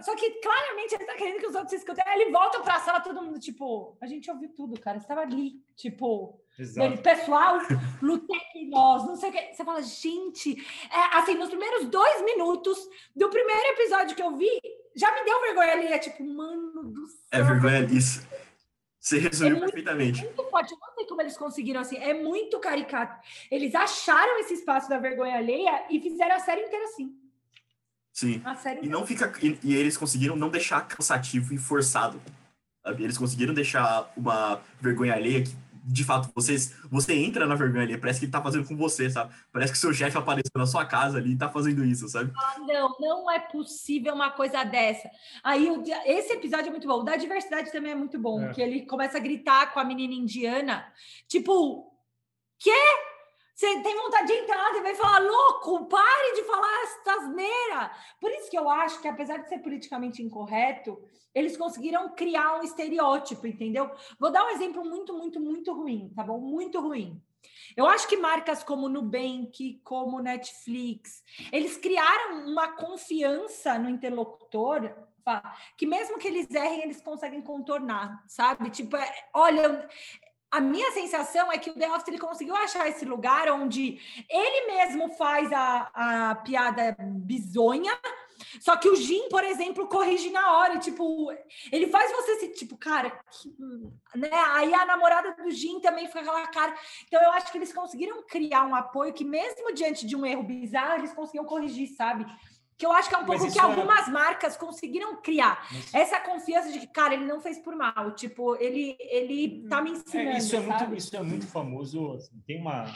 Só que claramente ele tá querendo que os outros escutem. Aí ele volta pra sala, todo mundo, tipo, a gente ouviu tudo, cara. Você tava ali, tipo, ele, pessoal, [LAUGHS] lutei nós, não sei o que. Você fala, gente, é, assim, nos primeiros dois minutos do primeiro episódio que eu vi, já me deu vergonha ali. É tipo, mano do céu. É vergonha disso. Você resumiu é muito, perfeitamente. É muito forte. Eu não sei como eles conseguiram assim. É muito caricato. Eles acharam esse espaço da vergonha alheia e fizeram a série inteira assim. Sim. E não fica. E, e, eles conseguiram não deixar cansativo e forçado. Sabe? Eles conseguiram deixar uma vergonha alheia que, de fato, vocês, você entra na vergonha alheia, parece que ele tá fazendo com você, sabe? Parece que seu chefe apareceu na sua casa ali e tá fazendo isso, sabe? Ah, não, não é possível uma coisa dessa. Aí, esse episódio é muito bom. O da diversidade também é muito bom, é. que ele começa a gritar com a menina indiana, tipo, quê? Você tem vontade de entrar lá e vai falar, louco, pare de falar essa asneira. Por isso que eu acho que, apesar de ser politicamente incorreto, eles conseguiram criar um estereótipo, entendeu? Vou dar um exemplo muito, muito, muito ruim, tá bom? Muito ruim. Eu acho que marcas como Nubank, como Netflix, eles criaram uma confiança no interlocutor que mesmo que eles errem, eles conseguem contornar, sabe? Tipo, é, olha, a minha sensação é que o The Office ele conseguiu achar esse lugar onde ele mesmo faz a, a piada bizonha, só que o Jim, por exemplo, corrige na hora, tipo, ele faz você se, tipo, cara, que, né? Aí a namorada do Jim também fica aquela cara. Então eu acho que eles conseguiram criar um apoio que mesmo diante de um erro bizarro, eles conseguiam corrigir, sabe? Que eu acho que é um pouco que é... algumas marcas conseguiram criar. Essa confiança de que, cara, ele não fez por mal. Tipo, ele, ele tá me ensinando. É, isso, é muito, isso é muito famoso. Assim, tem uma.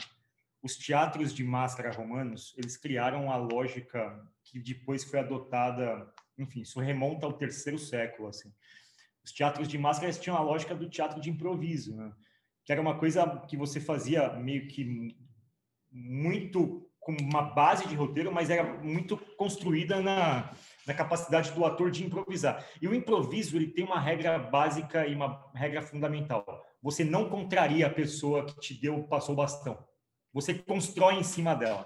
Os teatros de máscara romanos, eles criaram a lógica que depois foi adotada. Enfim, isso remonta ao terceiro século. Assim. Os teatros de máscara tinham a lógica do teatro de improviso. Né? que era uma coisa que você fazia meio que muito com uma base de roteiro, mas era muito construída na, na capacidade do ator de improvisar. E o improviso ele tem uma regra básica e uma regra fundamental. Você não contraria a pessoa que te deu, passou o bastão. Você constrói em cima dela.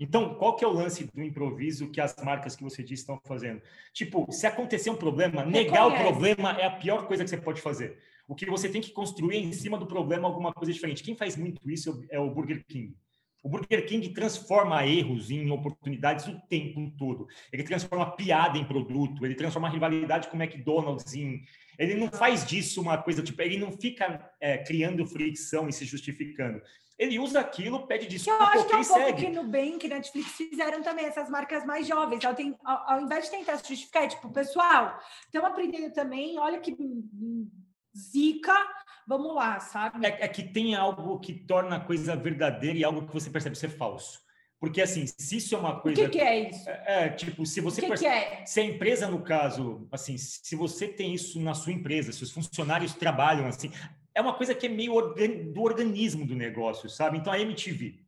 Então, qual que é o lance do improviso que as marcas que você disse estão fazendo? Tipo, se acontecer um problema, negar o problema é a pior coisa que você pode fazer. O que você tem que construir em cima do problema alguma coisa diferente. Quem faz muito isso é o Burger King. O Burger King transforma erros em oportunidades o tempo todo. Ele transforma piada em produto, ele transforma rivalidade com o McDonald's em. Ele não faz disso uma coisa, tipo, ele não fica é, criando fricção e se justificando ele usa aquilo, pede desculpa. Eu acho que é um pouco que Nubank e Netflix fizeram também, essas marcas mais jovens. Ao, tem, ao, ao, invés de tentar se justificar, é tipo, pessoal, estamos aprendendo também, olha que zica, vamos lá, sabe? É, é, que tem algo que torna a coisa verdadeira e algo que você percebe ser falso. Porque, assim, se isso é uma coisa. O que, que é isso? É, é, tipo, se você. O que, percebe... que é? Se a empresa, no caso, assim, se você tem isso na sua empresa, se os funcionários trabalham assim, é uma coisa que é meio organ, do organismo do negócio, sabe? Então a MTV.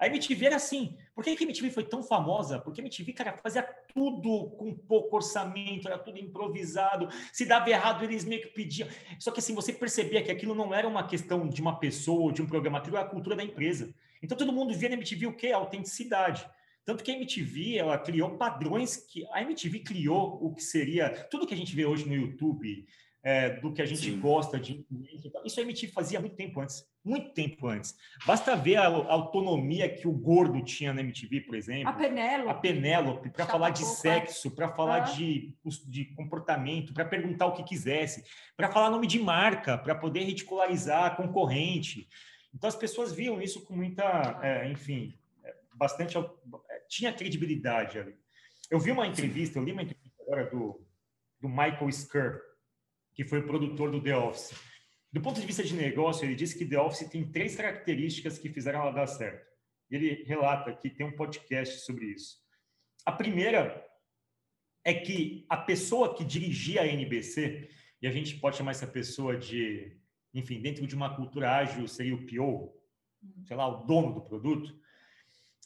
A MTV era assim. Por que a MTV foi tão famosa? Porque a MTV, cara, fazia tudo com pouco orçamento, era tudo improvisado. Se dava errado, eles meio que pediam. Só que assim, você percebia que aquilo não era uma questão de uma pessoa ou de um programa, aquilo era a cultura da empresa. Então todo mundo via na MTV o quê? A autenticidade. Tanto que a MTV, ela criou padrões que... A MTV criou o que seria... Tudo que a gente vê hoje no YouTube, é, do que a gente Sim. gosta de Isso a MTV fazia muito tempo antes, muito tempo antes. Basta ver a, a autonomia que o gordo tinha na MTV, por exemplo. A Penélope. A Penélope, para falar de sexo, para falar ah. de, de comportamento, para perguntar o que quisesse, para falar nome de marca, para poder ridicularizar a concorrente. Então as pessoas viam isso com muita, é, enfim, é, bastante. É, tinha credibilidade ali. Eu vi uma entrevista, eu li uma entrevista agora do, do Michael Skir, que foi o produtor do The Office. Do ponto de vista de negócio, ele disse que The Office tem três características que fizeram ela dar certo. Ele relata que tem um podcast sobre isso. A primeira é que a pessoa que dirigia a NBC, e a gente pode chamar essa pessoa de, enfim, dentro de uma cultura ágil, seria o PO, sei lá, o dono do produto,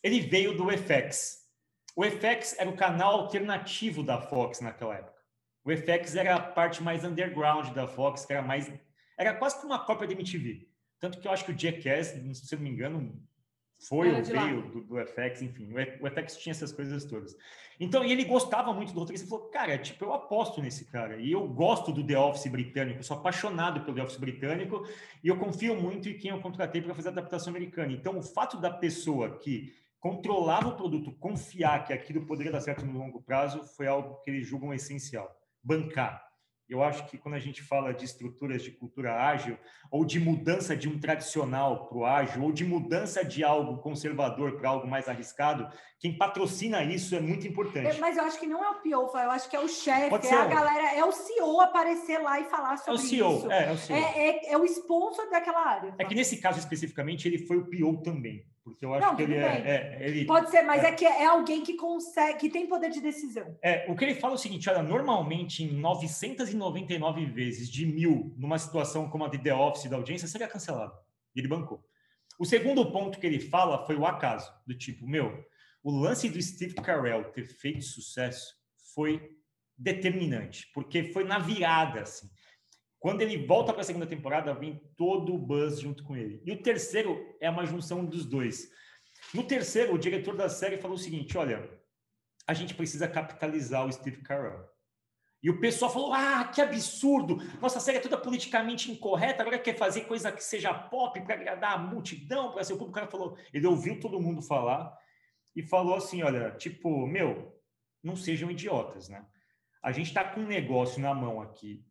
ele veio do FX. O FX era o canal alternativo da Fox naquela época. O FX era a parte mais underground da Fox, que era mais. Era quase como uma cópia da MTV. Tanto que eu acho que o Jackass, se eu não me engano, foi ou veio do, do, FX, enfim. O, FX tinha essas coisas todas. Então, e ele gostava muito do roteirista. Ele falou, cara, tipo, eu aposto nesse cara. E eu gosto do The Office britânico, eu sou apaixonado pelo The Office britânico e eu confio muito em quem eu contratei para fazer a adaptação americana. Então, o fato da pessoa que controlava o produto confiar que aquilo poderia dar certo no longo prazo foi algo que eles julgam essencial bancar. Eu acho que quando a gente fala de estruturas de cultura ágil, ou de mudança de um tradicional para o ágil, ou de mudança de algo conservador para algo mais arriscado, quem patrocina isso é muito importante. É, mas eu acho que não é o PO, eu acho que é o chefe, é a galera, é o CEO aparecer lá e falar sobre é o CEO, isso. É, é o CEO. É, é, é o sponsor daquela área. É que nesse caso especificamente ele foi o PO também. Porque eu acho não, que ele é, é, ele Pode ser, mas é. é. que é alguém que consegue, que tem poder de decisão. É, o que ele fala é o seguinte: olha, normalmente em 999 vezes de mil, numa situação como a de The Office da audiência, seria cancelado. E ele bancou. O segundo ponto que ele fala foi o acaso, do tipo, meu, o lance do Steve Carell ter feito sucesso foi determinante, porque foi na virada, assim. Quando ele volta para a segunda temporada, vem todo o buzz junto com ele. E o terceiro é uma junção dos dois. No terceiro, o diretor da série falou o seguinte: olha, a gente precisa capitalizar o Steve Carell. E o pessoal falou: ah, que absurdo! Nossa série é toda politicamente incorreta, agora quer fazer coisa que seja pop para agradar a multidão, para ser o público. O cara falou: ele ouviu todo mundo falar e falou assim: olha, tipo, meu, não sejam idiotas, né? A gente está com um negócio na mão aqui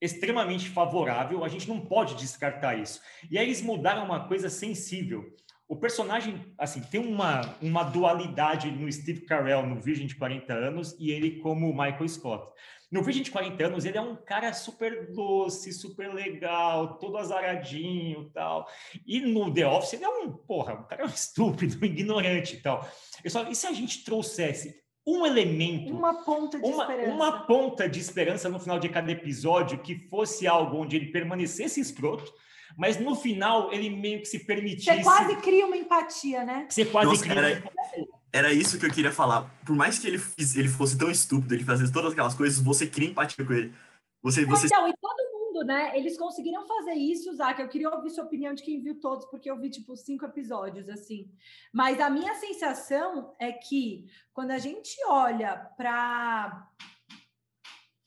extremamente favorável, a gente não pode descartar isso. E aí eles mudaram uma coisa sensível. O personagem, assim, tem uma, uma dualidade no Steve Carell, no Virgem de 40 anos, e ele como Michael Scott. No Virgem de 40 anos, ele é um cara super doce, super legal, todo azaradinho tal. E no The Office, ele é um, porra, um cara [LAUGHS] estúpido, ignorante e tal. Eu só, e se a gente trouxesse um elemento, uma ponta de uma, esperança. Uma ponta de esperança no final de cada episódio que fosse algo onde ele permanecesse escroto, mas no final ele meio que se permitisse. Você quase cria uma empatia, né? Você quase Nossa, cria era, uma. Era isso que eu queria falar. Por mais que ele, ele fosse tão estúpido, ele fazia todas aquelas coisas, você cria empatia com ele. Você, você... Então, e todo mundo, né? Eles conseguiram fazer isso, Zaca. Eu queria ouvir sua opinião de quem viu todos, porque eu vi, tipo, cinco episódios, assim. Mas a minha sensação é que quando a gente olha para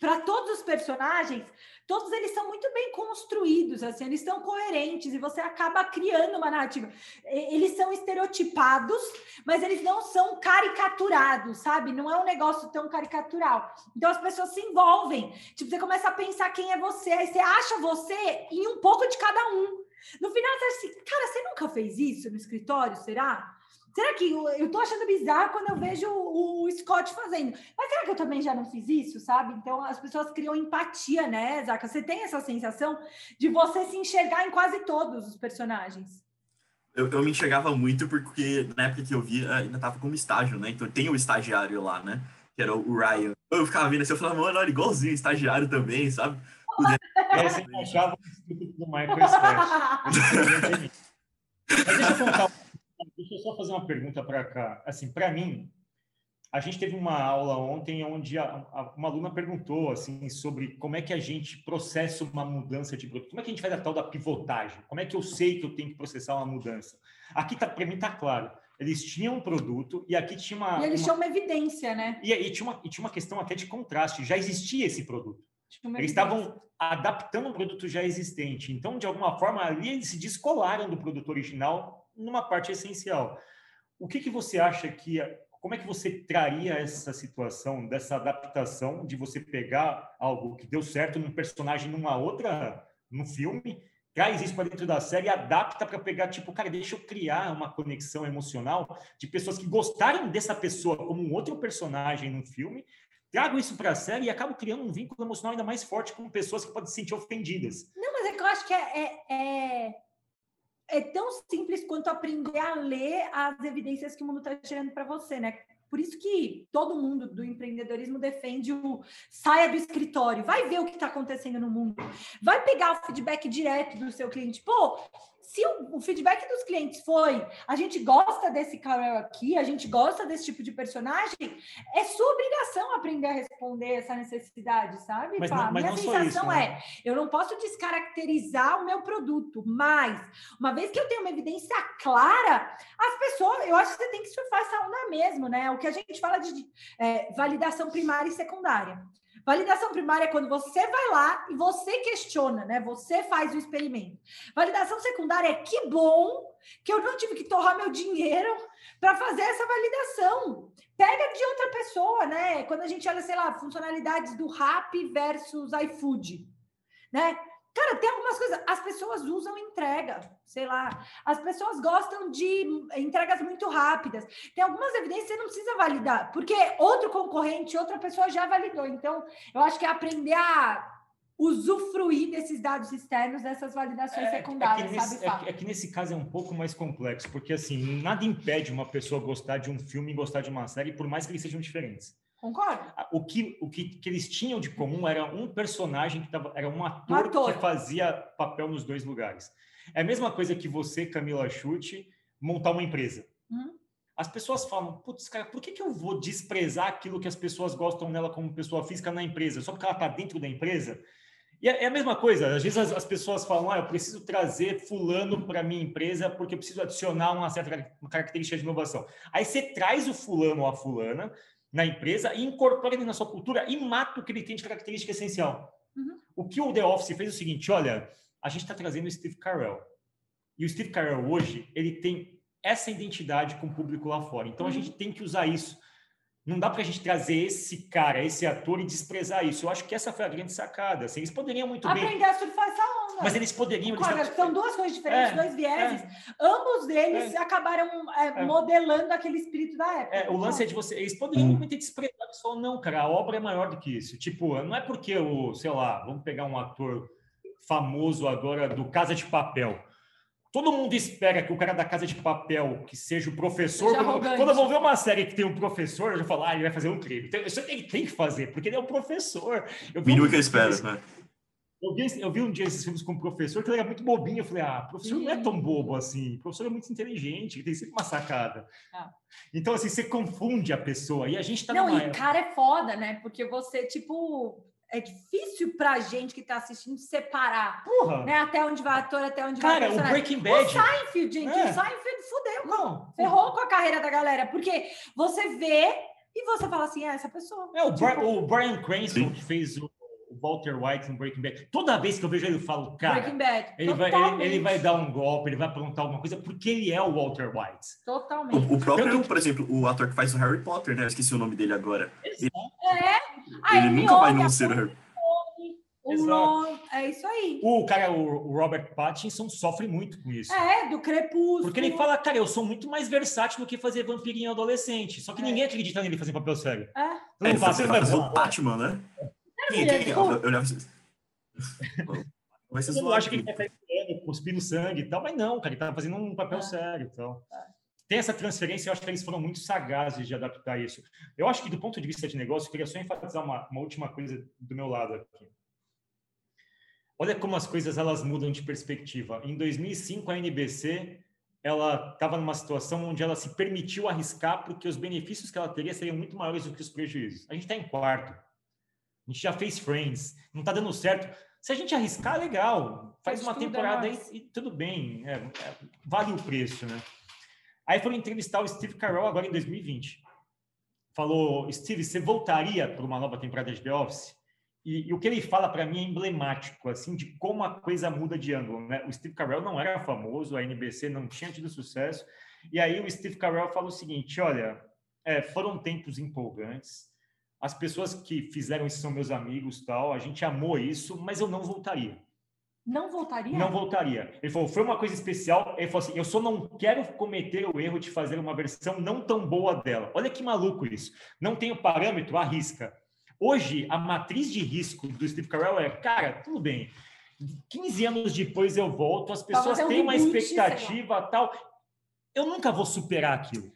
para todos os personagens, todos eles são muito bem construídos, assim, eles estão coerentes e você acaba criando uma narrativa. Eles são estereotipados, mas eles não são caricaturados, sabe? Não é um negócio tão caricatural. Então as pessoas se envolvem. Tipo, você começa a pensar quem é você, aí você acha você em um pouco de cada um. No final você acha assim, cara, você nunca fez isso no escritório, será? Será que eu, eu tô achando bizarro quando eu vejo o, o, Scott fazendo? Mas será que eu também já não fiz isso, sabe? Então as pessoas criam empatia, né, Zaca? Você tem essa sensação de você se enxergar em quase todos os personagens. Eu, eu me enxergava muito porque na época que eu vi, ainda tava como estágio, né? Então tem o estagiário lá, né? Que era o Ryan. Eu ficava vendo assim, eu falava, mano, olha, igualzinho, estagiário também, sabe? [LAUGHS] Você achava o do Michael Scott. [LAUGHS] Mas deixa eu contar Deixa eu só fazer uma pergunta para cá. Assim, para mim, a gente teve uma aula ontem onde a, a, uma aluna perguntou assim sobre como é que a gente processa uma mudança de produto. Como é que a gente faz a tal da pivotagem? Como é que eu sei que eu tenho que processar uma mudança? Aqui tá, para mim está claro. Eles tinham um produto e aqui tinha uma. E eles uma... tinham uma evidência, né? E, e, tinha uma, e tinha uma questão até de contraste. Já existia esse produto. Eles estavam adaptando um produto já existente. Então, de alguma forma, ali eles se descolaram do produto original numa parte essencial. O que, que você acha que como é que você traria essa situação dessa adaptação de você pegar algo que deu certo num personagem numa outra no filme, traz isso para dentro da série adapta para pegar tipo, cara, deixa eu criar uma conexão emocional de pessoas que gostarem dessa pessoa como um outro personagem no filme, trago isso para a série e acabo criando um vínculo emocional ainda mais forte com pessoas que podem se sentir ofendidas. Não, mas é que eu acho que é, é, é é tão simples quanto aprender a ler as evidências que o mundo está gerando para você, né? Por isso que todo mundo do empreendedorismo defende o saia do escritório, vai ver o que está acontecendo no mundo, vai pegar o feedback direto do seu cliente. Pô, se o, o, feedback dos clientes foi a gente gosta desse Carol aqui, a gente gosta desse tipo de personagem, é sua obrigação aprender a responder essa necessidade, sabe? Mas, não, mas Minha sensação isso, né? é, eu não posso descaracterizar o meu produto, mas uma vez que eu tenho uma evidência clara, as pessoas, eu acho que você tem que surfar essa onda mesmo, né? O que a gente fala de é, validação primária e secundária. Validação primária é quando você vai lá e você questiona, né? Você faz o experimento. Validação secundária é que bom que eu não tive que torrar meu dinheiro para fazer essa validação. Pega de outra pessoa, né? Quando a gente olha, sei lá, funcionalidades do Rap versus iFood, né? Cara, tem algumas coisas. As pessoas usam entrega, sei lá. As pessoas gostam de entregas muito rápidas. Tem algumas evidências que você não precisa validar, porque outro concorrente, outra pessoa já validou. Então, eu acho que é aprender a usufruir desses dados externos, dessas validações é, secundárias, é que, nesse, sabe? É, é que nesse caso é um pouco mais complexo, porque assim, nada impede uma pessoa gostar de um filme e gostar de uma série, por mais que eles sejam diferentes. Concordo. O que, o que, que eles tinham de comum era um personagem que tava, era um ator, um ator, que fazia papel nos dois lugares. É a mesma coisa que você, Camila Chute, montar uma empresa. Hum? As pessoas falam, putz, cara, por que, que eu vou desprezar aquilo que as pessoas gostam nela como pessoa física na empresa? Só porque ela está dentro da empresa? E é, é a mesma coisa, às vezes as, as pessoas falam, ah, eu preciso trazer fulano para minha empresa porque eu preciso adicionar uma certa característica de inovação. Aí você traz o fulano ou a fulana, na empresa e incorpora ele na sua cultura e mata o que ele tem de característica essencial. Uhum. O que o The Office fez é o seguinte, olha, a gente está trazendo o Steve Carell. E o Steve Carell hoje, ele tem essa identidade com o público lá fora. Então, uhum. a gente tem que usar isso. Não dá para a gente trazer esse cara, esse ator e desprezar isso. Eu acho que essa foi a grande sacada. Assim, eles poderiam muito Aprender bem. Aprender a surfar essa onda. Mas eles poderiam. Eles... São duas coisas diferentes, é, dois vieses. É, Ambos deles é, acabaram é, é, modelando aquele espírito da época. É, o lance é de você. Eles poderiam muito ter desprezado isso não, cara. A obra é maior do que isso. Tipo, não é porque o, sei lá, vamos pegar um ator famoso agora do Casa de Papel Todo mundo espera que o cara da Casa de Papel, que seja o professor. Quando, quando eu vou ver uma série que tem um professor, eu já falo, ah, ele vai fazer um crime. Então, isso ele tem que fazer, porque ele é o professor. Eu Mínimo que eu espero, né? Eu vi, eu vi um dia esses filmes com o professor que ele era muito bobinho. Eu falei, ah, o professor não é tão bobo assim. O professor é muito inteligente, tem sempre uma sacada. Ah. Então, assim, você confunde a pessoa. E a gente tá Não, e época... cara é foda, né? Porque você, tipo, é difícil pra gente que tá assistindo separar. Porra. Né? Até onde vai ator, até onde Cara, vai o Breaking Bad. O Seinfeld, gente. É. O Seinfeld fudeu. Não. Ferrou com a carreira da galera. Porque você vê e você fala assim, é essa pessoa. É, o, tipo... Bra o Brian Cranston que fez o Walter White no Breaking Bad. Toda vez que eu vejo ele, eu falo, cara, Breaking Bad. Ele, vai, ele, ele, vai dar um golpe, ele vai aprontar alguma coisa, porque ele é o Walter White. Totalmente. O, o próprio, por exemplo, o ator que faz o Harry Potter, né? Eu esqueci o nome dele agora. Ele, é. ele nunca vai não ser o Harry Ron, é isso aí. O cara, o Robert Pattinson, sofre muito com isso. É, do crepúsculo. Porque ele fala, cara, eu sou muito mais versátil do que fazer vampirinho adolescente. Só que é. ninguém acredita nele fazer papel sério. É. Não é, fazer, fazer o Batman, né? Quem, quem, eu, eu, eu, [LAUGHS] Vai ser eu acho que ele tá cuspindo sangue e tal, mas não, cara, ele tá fazendo um papel é. sério. Então. É. Tem essa transferência, eu acho que eles foram muito sagazes de adaptar isso. Eu acho que, do ponto de vista de negócio, eu queria só enfatizar uma, uma última coisa do meu lado aqui. Olha como as coisas elas mudam de perspectiva. Em 2005, a NBC ela estava numa situação onde ela se permitiu arriscar porque os benefícios que ela teria seriam muito maiores do que os prejuízos. A gente está em quarto. A gente já fez Friends, não está dando certo. Se a gente arriscar, legal. Faz uma temporada aí e tudo bem. É, é, vale o preço, né? Aí foram entrevistar o Steve Carell agora em 2020. Falou, Steve, você voltaria para uma nova temporada de The Office? E, e o que ele fala para mim é emblemático, assim, de como a coisa muda de ângulo, né? O Steve Carell não era famoso, a NBC não tinha tido sucesso, e aí o Steve Carell fala o seguinte, olha, é, foram tempos empolgantes, as pessoas que fizeram isso são meus amigos, tal, a gente amou isso, mas eu não voltaria. Não voltaria? Não voltaria. Ele falou, foi uma coisa especial. Ele falou assim, eu só não quero cometer o erro de fazer uma versão não tão boa dela. Olha que maluco isso. Não tem o parâmetro, arrisca. Hoje, a matriz de risco do Steve Carell é, cara, tudo bem, 15 anos depois eu volto, as pessoas têm uma expectativa tal. Eu nunca vou superar aquilo.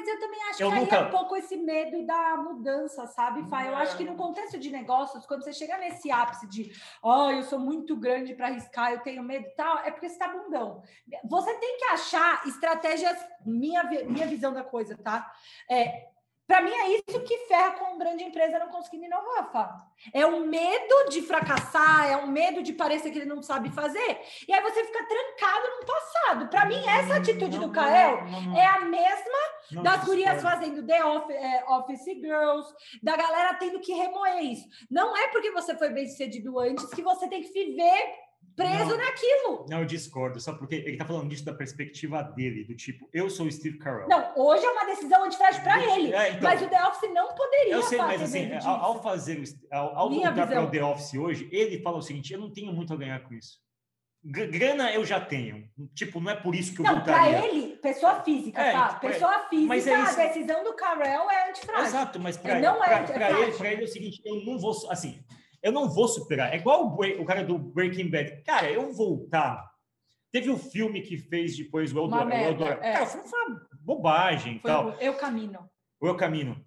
Mas eu também acho eu que nunca... é um pouco esse medo da mudança, sabe, Fá? Eu acho que no contexto de negócios, quando você chega nesse ápice de, oh, eu sou muito grande para arriscar, eu tenho medo e tal, é porque você está bundão. Você tem que achar estratégias, minha, minha visão da coisa, tá? É, para mim é isso que ferra com grande empresa não conseguindo inovar, Fábio. É o medo de fracassar, é o medo de parecer que ele não sabe fazer. E aí você fica trancado no passado. Para mim, essa atitude não, do Kael é a mesma das gurias fazendo The Office, é, Office Girls, da galera tendo que remoer isso. Não é porque você foi bem sucedido antes que você tem que viver preso não, naquilo. Não, eu discordo, só porque ele tá falando disso da perspectiva dele, do tipo, eu sou o Steve Carell. Não, hoje é uma decisão antifrágil para ele, é, então, mas o The Office não poderia Eu sei, mas assim, ao, ao, fazer, ao, ao voltar para o The Office hoje, ele fala o seguinte, eu não tenho muito a ganhar com isso. Grana eu já tenho. Tipo, não é por isso que eu não, voltaria. Para ele, pessoa física, é, tá? Pessoa física, é a decisão do Carell é antifrágil. Exato, mas para ele, é ele, ele é o seguinte, eu não vou... Assim, eu não vou superar. É igual o, o cara do Breaking Bad. Cara, eu voltar. Teve o um filme que fez depois o Eldorado. É. Cara, foi uma bobagem. Foi tal. o Eu Camino. O Eu Camino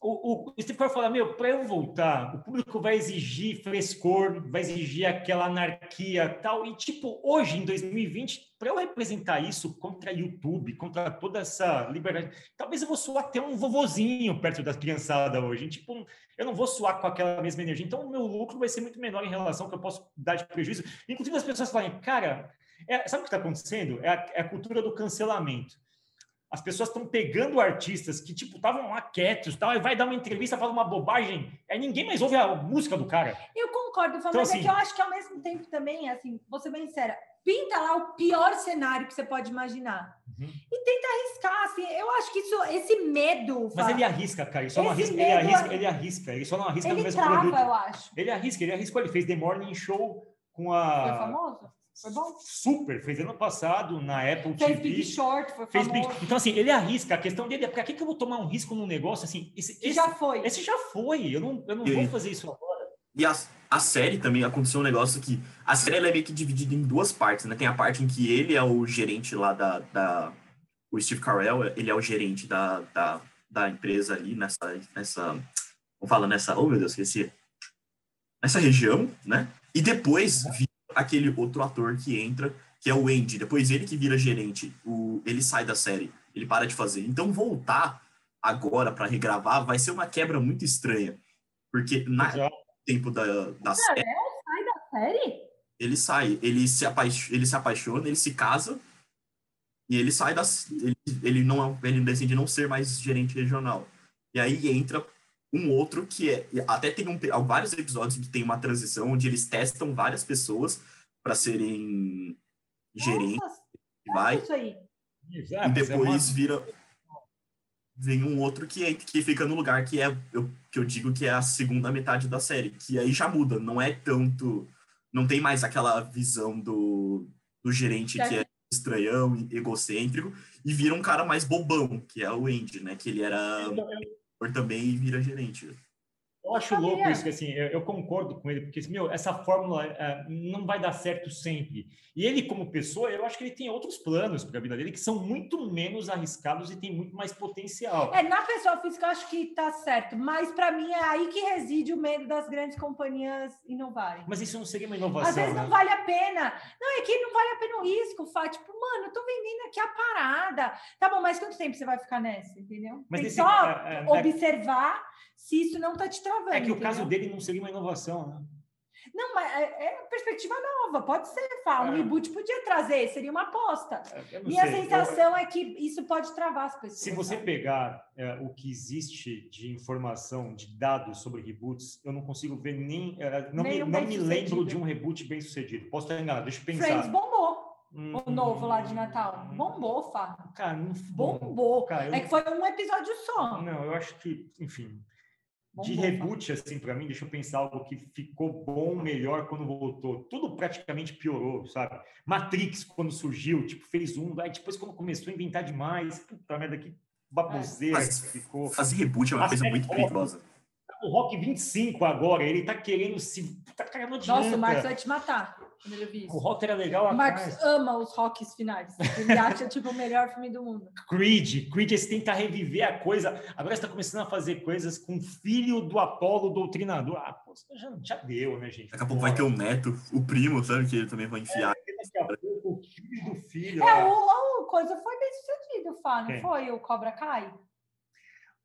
o, o Steve Kerr fala, meu, para eu voltar, o público vai exigir frescor, vai exigir aquela anarquia tal. E, tipo, hoje, em 2020, para eu representar isso contra YouTube, contra toda essa liberdade, talvez eu vou suar até um vovozinho perto das criançadas hoje. Tipo, eu não vou suar com aquela mesma energia. Então, o meu lucro vai ser muito menor em relação ao que eu posso dar de prejuízo. Inclusive, as pessoas falam, cara, é, sabe o que está acontecendo? É a, é a cultura do cancelamento as pessoas estão pegando artistas que, tipo, estavam lá quietos, tal, e vai dar uma entrevista, fala uma bobagem, aí ninguém mais ouve a música do cara. Eu concordo, então, mas é assim, é que eu acho que ao mesmo tempo também, assim, vou ser bem sincera, pinta lá o pior cenário que você pode imaginar. Uhum. E tenta arriscar, assim, eu acho que isso, esse medo... Mas ele arrisca, cara, ele só não arrisca, ele arrisca, ele arrisca, ele só não arrisca ele no mesmo trava, produto. eu acho. Ele arrisca, ele arriscou, ele fez The Morning Show com a... Foi famoso? Foi bom? Super, fez ano passado na Apple fez TV. Big Short, foi fez Big... Então, assim, ele arrisca. A questão dele é, para que, que eu vou tomar um risco num negócio assim? Esse, esse já foi. Esse já foi. Eu não, eu não vou fazer isso agora. E a, a série também aconteceu um negócio que... A série é meio que dividida em duas partes, né? Tem a parte em que ele é o gerente lá da... da o Steve Carell, ele é o gerente da, da, da empresa ali nessa... nessa como fala? Nessa... Oh, meu Deus, esqueci. Nessa região, né? E depois vira aquele outro ator que entra, que é o Andy. Depois ele que vira gerente. O, ele sai da série. Ele para de fazer. Então voltar agora para regravar vai ser uma quebra muito estranha. Porque na tempo da, da série. sai da série? Ele sai, ele se, apaix, ele se apaixona, ele se casa e ele sai da. Ele, ele, não, ele decide não ser mais gerente regional. E aí entra um outro que é. Até tem um, vários episódios que tem uma transição onde eles testam várias pessoas para serem gerentes. vai. Isso aí. E é depois vira. Vem um outro que, é, que fica no lugar que é eu, que eu digo que é a segunda metade da série. Que aí já muda, não é tanto. Não tem mais aquela visão do, do gerente que é estranhão, egocêntrico, e vira um cara mais bobão, que é o Andy, né? Que ele era também vira gerente. Eu acho louco isso, que assim, eu, eu, concordo com ele, porque, meu, essa fórmula é, não vai dar certo sempre. E ele, como pessoa, eu acho que ele tem outros planos para a vida dele que são muito menos arriscados e tem muito mais potencial. É, na pessoa física eu acho que tá certo, mas para mim é aí que reside o medo das grandes companhias inovarem. Mas isso não seria uma inovação. Às vezes né? não vale a pena. Não, é que não vale a pena o risco, Fá. Tipo, mano, eu tô vendendo aqui a parada. Tá bom, mas quanto tempo você vai ficar nessa, entendeu? Mas tem só é, é, observar se isso não está te travando. É que o caso dele não seria uma inovação, né? Não, mas é, é perspectiva nova, pode ser, Fá. Um é. reboot podia trazer, seria uma aposta. É, Minha sei. sensação eu... é que isso pode travar as pessoas. Se você sabe? pegar é, o que existe de informação, de dados sobre reboots, eu não consigo ver nem. Não nem me, não me lembro de um reboot bem sucedido. Posso estar enganado, deixa eu pensar. Friends bombou. Hum, o novo lá de Natal. Bombou, Fá. Cara, não bombou. Cara, eu... É que foi um episódio só. Não, eu acho que, enfim, de reboot, assim, para mim, deixa eu pensar algo que ficou bom, melhor quando voltou. Tudo praticamente piorou, sabe? Matrix, quando surgiu, tipo, fez um, aí depois quando começou a inventar demais, puta merda, que baboseira é, que ficou. Fazer reboot é uma coisa muito perigosa. O Rock 25 agora, ele tá querendo se. Tá cagando Nossa, o Marcos vai te matar isso. O Rock era legal O Marcos ama os rocks finais. Ele [LAUGHS] acha, tipo, o melhor filme do mundo. Creed. Creed, você tenta reviver a coisa. Agora você tá começando a fazer coisas com o filho do Apolo doutrinador. Ah, pô, já, já deu, né, gente? Daqui a pouco vai ter um neto, o primo, sabe? Que ele também vai enfiar. É, daqui a pouco, o filho do filho. É, o, o coisa foi bem sucedido, Fá, não é. foi? O Cobra Kai?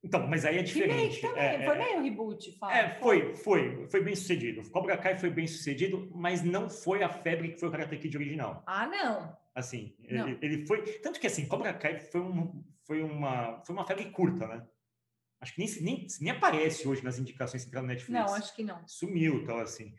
Então, mas aí é diferente. Também, é, foi é, meio reboot, fala. É, foi, foi, foi bem sucedido. Cobra Kai foi bem sucedido, mas não foi a febre que foi o Karate Kid original. Ah, não. Assim, não. Ele, ele, foi, tanto que assim, Cobra Kai foi, um, foi uma, foi uma febre curta, né? Acho que nem, nem, nem aparece hoje nas indicações centrais da Netflix. Não, acho que não. Sumiu, tal assim.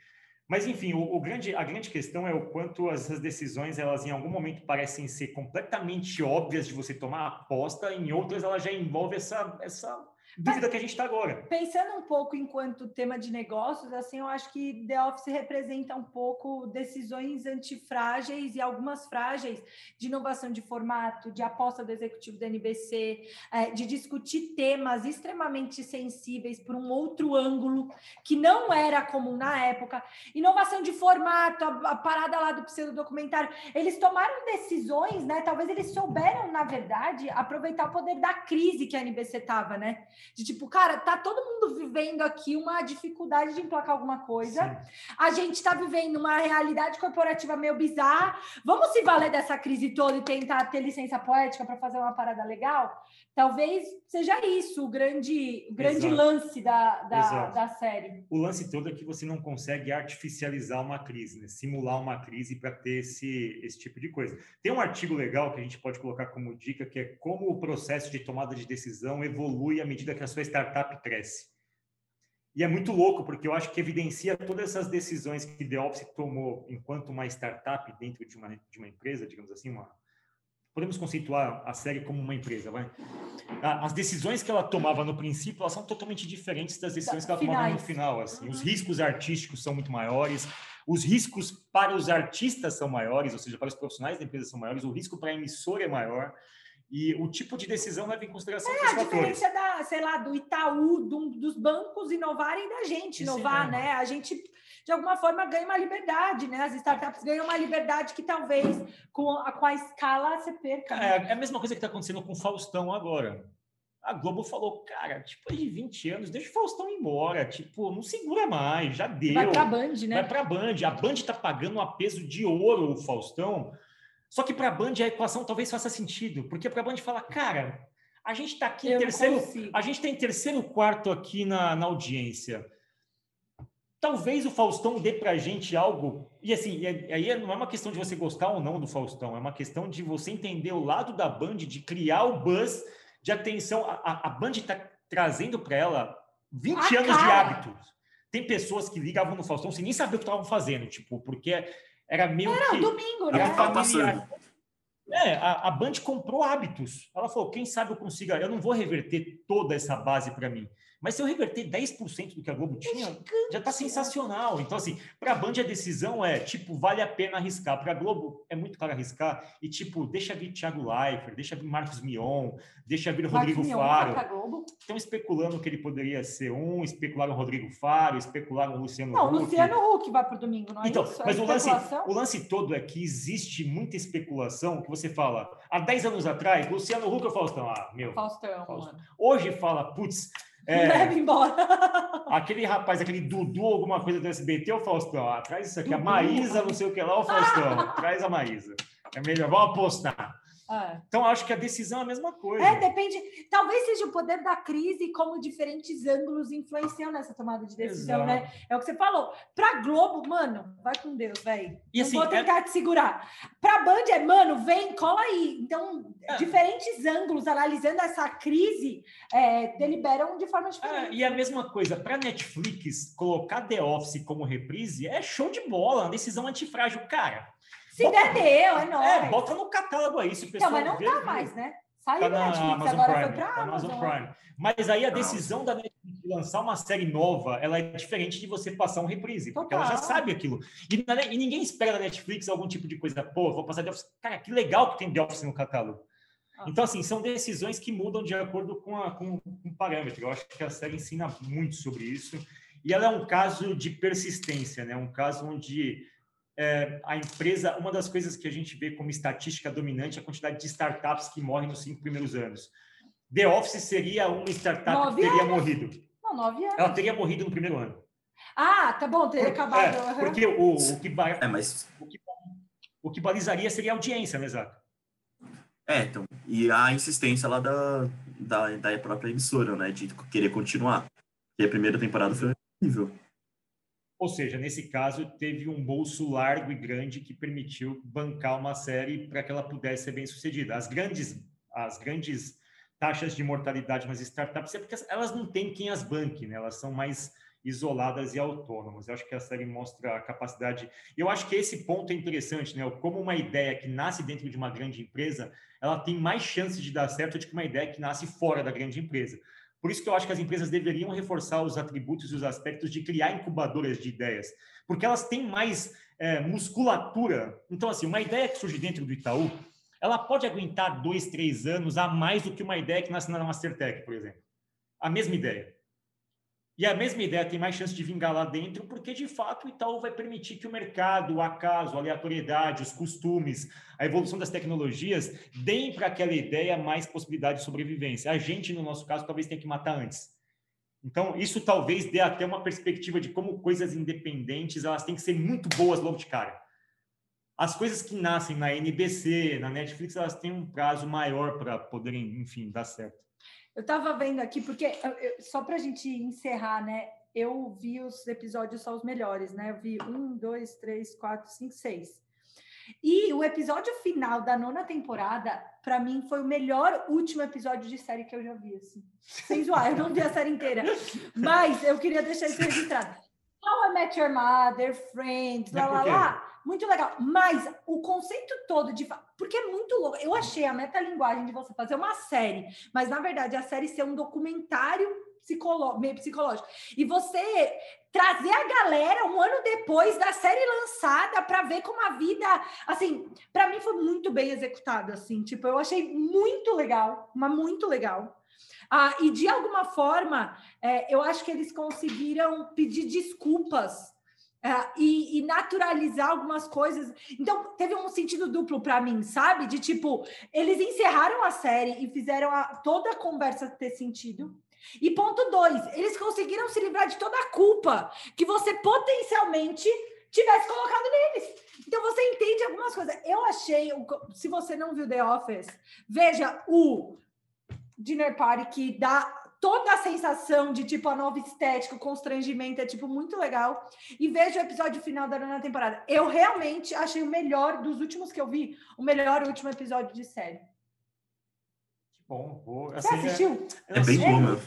Mas, enfim, o, o, grande, a grande questão é o quanto essas decisões, elas em algum momento parecem ser completamente óbvias de você tomar aposta, em outras elas já envolvem essa, essa dúvida que a gente está agora. Pensando um pouco enquanto tema de negócios, assim, eu acho que The Office representa um pouco decisões antifrágeis e algumas frágeis de inovação de formato, de aposta do executivo da NBC, é, de discutir temas extremamente sensíveis por um outro ângulo que não era comum na época. Inovação de formato, a, a parada lá do pseudo-documentário. Eles tomaram decisões, né? Talvez eles souberam, na verdade, aproveitar o poder da crise que a NBC estava, né? De tipo, cara, tá todo mundo vivendo aqui uma dificuldade de emplacar alguma coisa. Sim. A gente tá vivendo uma realidade corporativa meio bizarra. Vamos se valer dessa crise toda e tentar ter licença poética para fazer uma parada legal? Talvez seja isso o grande, o grande lance da, da, da, série. O lance todo é que você não consegue artificializar uma crise, né? simular uma crise para ter esse, esse tipo de coisa. Tem um artigo legal que a gente pode colocar como dica, que é como o processo de tomada de decisão evolui à medida que a sua startup cresce. E é muito louco, porque eu acho que evidencia todas essas decisões que The Office tomou enquanto uma startup dentro de uma, de uma empresa, digamos assim, uma, podemos conceituar a série como uma empresa, vai? As decisões que ela tomava no princípio, elas são totalmente diferentes das decisões que ela tomava no final, assim. Os riscos artísticos são muito maiores, os riscos para os artistas são maiores, ou seja, para os profissionais da empresa são maiores, o risco para a emissora é maior. E o tipo de decisão leva em consideração é, a diferença da, sei lá, do Itaú, do, dos bancos inovarem da gente inovar, é. né? A gente de alguma forma ganha uma liberdade, né? As startups ganham uma liberdade que talvez com a, com a escala você perca. Né? É, é, a mesma coisa que está acontecendo com o Faustão agora. a Globo falou, cara, tipo, de 20 anos, deixa o Faustão ir embora, tipo, não segura mais, já deu. Vai pra Band, né? Vai pra Band. A Band tá pagando a peso de ouro o Faustão. Só que pra Band a equação talvez faça sentido, porque pra Band fala, cara, a gente tá aqui em terceiro, a gente tem tá terceiro quarto aqui na, na audiência. Talvez o Faustão dê pra gente algo. E assim, aí não é uma questão de você gostar ou não do Faustão, é uma questão de você entender o lado da Band, de criar o buzz de atenção. A, a Band está trazendo para ela 20 a anos cara. de hábitos. Tem pessoas que ligavam no Faustão sem nem saber o que estavam fazendo, tipo, porque era meio era que... domingo, né? Era familiar. É, a, a Band comprou hábitos. Ela falou, quem sabe eu consiga... Eu não vou reverter toda essa base para mim. Mas se eu reverter 10% do que a Globo tinha, é já está sensacional. Então, assim, para a Band a decisão é, tipo, vale a pena arriscar. Para a Globo é muito caro arriscar. E, tipo, deixa vir Thiago Leifert, deixa vir Marcos Mion, deixa vir Rodrigo Marcos Faro. Estão especulando que ele poderia ser um, especularam o Rodrigo Faro, especularam o Luciano não, Huck. Não, Luciano Huck vai para o domingo, não é então, isso? É mas o lance, o lance todo é que existe muita especulação que você fala, há 10 anos atrás, Luciano Huck ou Faustão? Ah, meu. Faustão, Faustão. Hoje fala, putz, é, embora. [LAUGHS] aquele rapaz, aquele Dudu, alguma coisa do SBT, o Faustão. Ah, traz isso aqui. Dudu. A Maísa, não sei o que lá, o Faustão. [LAUGHS] traz a Maísa. É melhor, vamos apostar. É. Então, acho que a decisão é a mesma coisa. É, depende. Talvez seja o poder da crise como diferentes ângulos influenciam nessa tomada de decisão, né? Exato. né? É o que você falou. Pra Globo, mano, vai com Deus, velho. Assim, vou tentar é... te segurar. Pra Band é, mano, vem, cola aí. Então, é. diferentes ângulos analisando essa crise é, deliberam de forma diferente. É, e a mesma coisa, pra Netflix, colocar The Office como reprise é show de bola, uma decisão antifrágil. Cara, se der, deu, é nóis. É, bota no catálogo aí, se o pessoal Não, mas não vê, tá mais, né? Saiu tá na Netflix, Amazon agora Prime, foi pra tá Amazon. Amazon Prime. Mas aí a decisão da Netflix de lançar uma série nova, ela é diferente de você passar um reprise, Total. porque ela já sabe aquilo. E, e, ninguém espera da Netflix algum tipo de coisa, pô, vou passar The Office. Cara, que legal que tem The Office no catálogo. Ah. Então, assim, são decisões que mudam de acordo com, a, com, com o parâmetro. Eu acho que a série ensina muito sobre isso. E ela é um caso de persistência, né? Um caso onde é, a empresa, uma das coisas que a gente vê como estatística dominante é a quantidade de startups que morrem nos cinco primeiros anos. The Office seria uma startup nove que teria anos. morrido. Não, nove anos. Ela teria morrido no primeiro ano. Ah, tá bom, teria Por, acabado. É, porque o, o, que, é, mas... o, que, o que balizaria seria a audiência, né, exato? É, então, e a insistência lá da, da, da própria emissora, né, de querer continuar. E a primeira temporada foi horrível. Ou seja, nesse caso, teve um bolso largo e grande que permitiu bancar uma série para que ela pudesse ser bem sucedida. As grandes, as grandes taxas de mortalidade nas startups é porque elas não têm quem as banque, né? elas são mais isoladas e autônomas. Eu acho que a série mostra a capacidade. Eu acho que esse ponto é interessante, né? Como uma ideia que nasce dentro de uma grande empresa, ela tem mais chance de dar certo do que uma ideia que nasce fora da grande empresa. Por isso que eu acho que as empresas deveriam reforçar os atributos e os aspectos de criar incubadoras de ideias, porque elas têm mais é, musculatura. Então, assim, uma ideia que surge dentro do Itaú, ela pode aguentar dois, três anos a mais do que uma ideia que nasce na Mastertech, por exemplo. A mesma ideia. E a mesma ideia tem mais chance de vingar lá dentro, porque de fato o Itaú vai permitir que o mercado, o acaso, a aleatoriedade, os costumes, a evolução das tecnologias deem para aquela ideia mais possibilidade de sobrevivência. A gente, no nosso caso, talvez tenha que matar antes. Então, isso talvez dê até uma perspectiva de como coisas independentes elas têm que ser muito boas logo de cara. As coisas que nascem na NBC, na Netflix, elas têm um prazo maior para poderem, enfim, dar certo. Eu estava vendo aqui, porque eu, só para a gente encerrar, né? Eu vi os episódios só os melhores, né? Eu vi um, dois, três, quatro, cinco, seis. E o episódio final da nona temporada, para mim, foi o melhor último episódio de série que eu já vi, assim. Sem zoar, eu não vi a série inteira. Mas eu queria deixar isso registrado. How I Met Your Mother, Friends, lá, lá, lá muito legal. Mas o conceito todo de. Porque é muito louco. Eu achei a metalinguagem de você fazer uma série, mas na verdade a série ser um documentário meio psicológico. E você trazer a galera um ano depois da série lançada para ver como a vida, assim, para mim foi muito bem executado, assim, tipo, eu achei muito legal, mas muito legal. Ah, e de alguma forma, é, eu acho que eles conseguiram pedir desculpas é, e, e, naturalizar algumas coisas. Então, teve um sentido duplo para mim, sabe? De tipo, eles encerraram a série e fizeram a, toda a conversa ter sentido. E ponto dois, eles conseguiram se livrar de toda a culpa que você potencialmente tivesse colocado neles. Então você entende algumas coisas. Eu achei, se você não viu The Office, veja o Dinner Party que dá toda a sensação de tipo a nova estética, o constrangimento é tipo muito legal. E vejo o episódio final da nona temporada. Eu realmente achei o melhor dos últimos que eu vi, o melhor último episódio de série. Que bom. Vou, assim, Você assistiu? É, é bem bom, meu.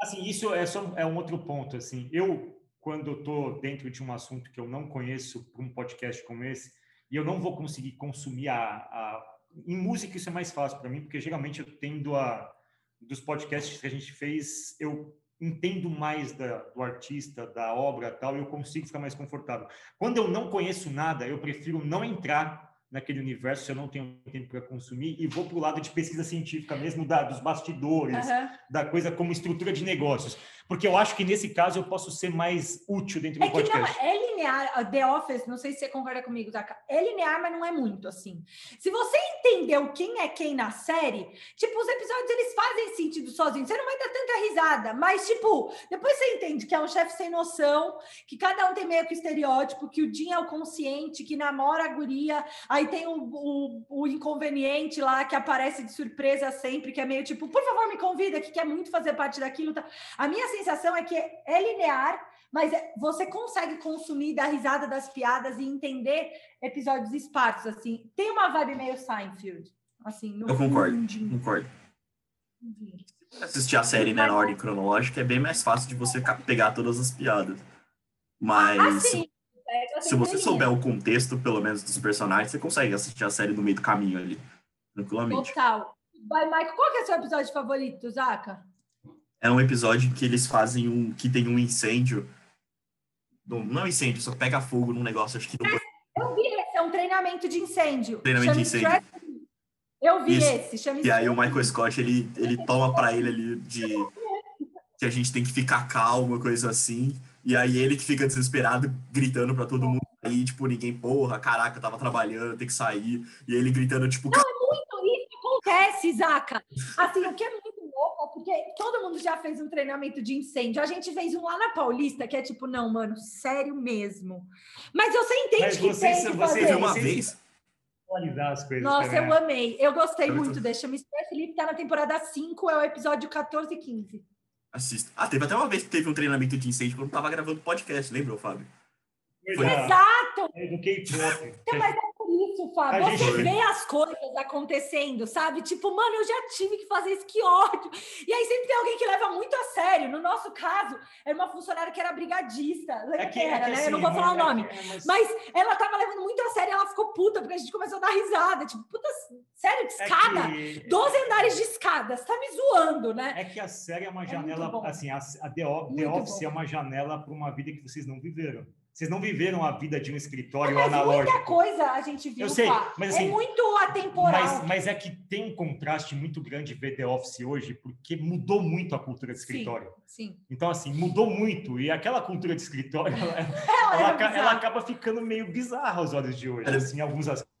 Assim, isso é só é um outro ponto assim. Eu quando eu estou dentro de um assunto que eu não conheço para um podcast como esse, e eu não vou conseguir consumir a, a... em música isso é mais fácil para mim, porque geralmente eu tendo a dos podcasts que a gente fez, eu entendo mais da, do artista, da obra tal, e eu consigo ficar mais confortável. Quando eu não conheço nada, eu prefiro não entrar naquele universo se eu não tenho tempo para consumir e vou para o lado de pesquisa científica mesmo, da, dos bastidores, uhum. da coisa como estrutura de negócios. Porque eu acho que nesse caso eu posso ser mais útil dentro é do podcast. Não, é linear, The Office, não sei se você concorda comigo, Zaca. É linear, mas não é muito assim. Se você entendeu quem é quem na série, tipo, os episódios eles fazem sentido sozinhos. Você não vai dar tanta risada, mas, tipo, depois você entende que é um chefe sem noção, que cada um tem meio que estereótipo, que o Jim é o consciente, que namora a guria, aí tem o, o, o inconveniente lá que aparece de surpresa sempre, que é meio tipo, por favor, me convida, que quer muito fazer parte daquilo. Tá? A minha sensação é que é linear, mas é, você consegue consumir, dar risada das piadas e entender episódios esparsos, assim. Tem uma vibe meio Seinfeld, assim. Eu concordo, concordo. Assistir a série né, na ordem cronológica é bem mais fácil de você pegar todas as piadas. Mas ah, se, é, se você souber o contexto, pelo menos, dos personagens, você consegue assistir a série no meio do caminho ali, tranquilamente. Total. Vai, Michael, qual que é o seu episódio favorito, Zaca? É um episódio que eles fazem um. que tem um incêndio. Não, é incêndio, só pega fogo num negócio, acho que. Eu vi esse, é um treinamento de incêndio. Treinamento Chama de incêndio. Eu vi Isso. esse, chama E aí o Michael Scott, ele, ele toma para ele ali de que a gente tem que ficar calmo, coisa assim. E aí ele que fica desesperado, gritando para todo mundo aí, tipo, ninguém, porra, caraca, eu tava trabalhando, tem que sair. E ele gritando, tipo. Não, é muito isso que acontece, Zaca. Assim, o que é muito porque todo mundo já fez um treinamento de incêndio. A gente fez um lá na Paulista, que é tipo, não, mano, sério mesmo. Mas você entende Mas que vocês, tem que fazer. Você uma vez? As coisas Nossa, também. eu amei. Eu gostei eu muito desse. Chama Esther Felipe, tá na temporada 5, é o episódio 14 e 15. Assista. Ah, teve até uma vez que teve um treinamento de incêndio quando tava gravando podcast, lembra, Fábio? Foi. Exato! É do K-pop. Então, mas é isso, Fábio. Você gente... vê as coisas acontecendo, sabe? Tipo, mano, eu já tive que fazer isso, que ódio. E aí sempre tem alguém que leva muito a sério. No nosso caso, era uma funcionária que era brigadista. É que, era, é que né? Assim, eu não vou falar o nome. É, mas... mas... ela tava levando muito a sério e ela ficou puta, porque a gente começou a dar risada. Tipo, puta, sério, de é escada? É que... 12 andares de escada. Você tá me zoando, né? É que a série é uma janela, assim, a, a The, The Office bom. é uma janela para uma vida que vocês não viveram. Vocês não viveram a vida de um escritório mas analógico. Muita coisa a gente viu. Eu sei, mas assim, é muito atemporal. Mas, mas é que tem um contraste muito grande ver The Office hoje, porque mudou muito a cultura de escritório. Sim. sim. Então, assim, mudou muito. E aquela cultura de escritório, [LAUGHS] ela, ela, ela, ela acaba ficando meio bizarra aos olhos de hoje, assim, em alguns aspectos.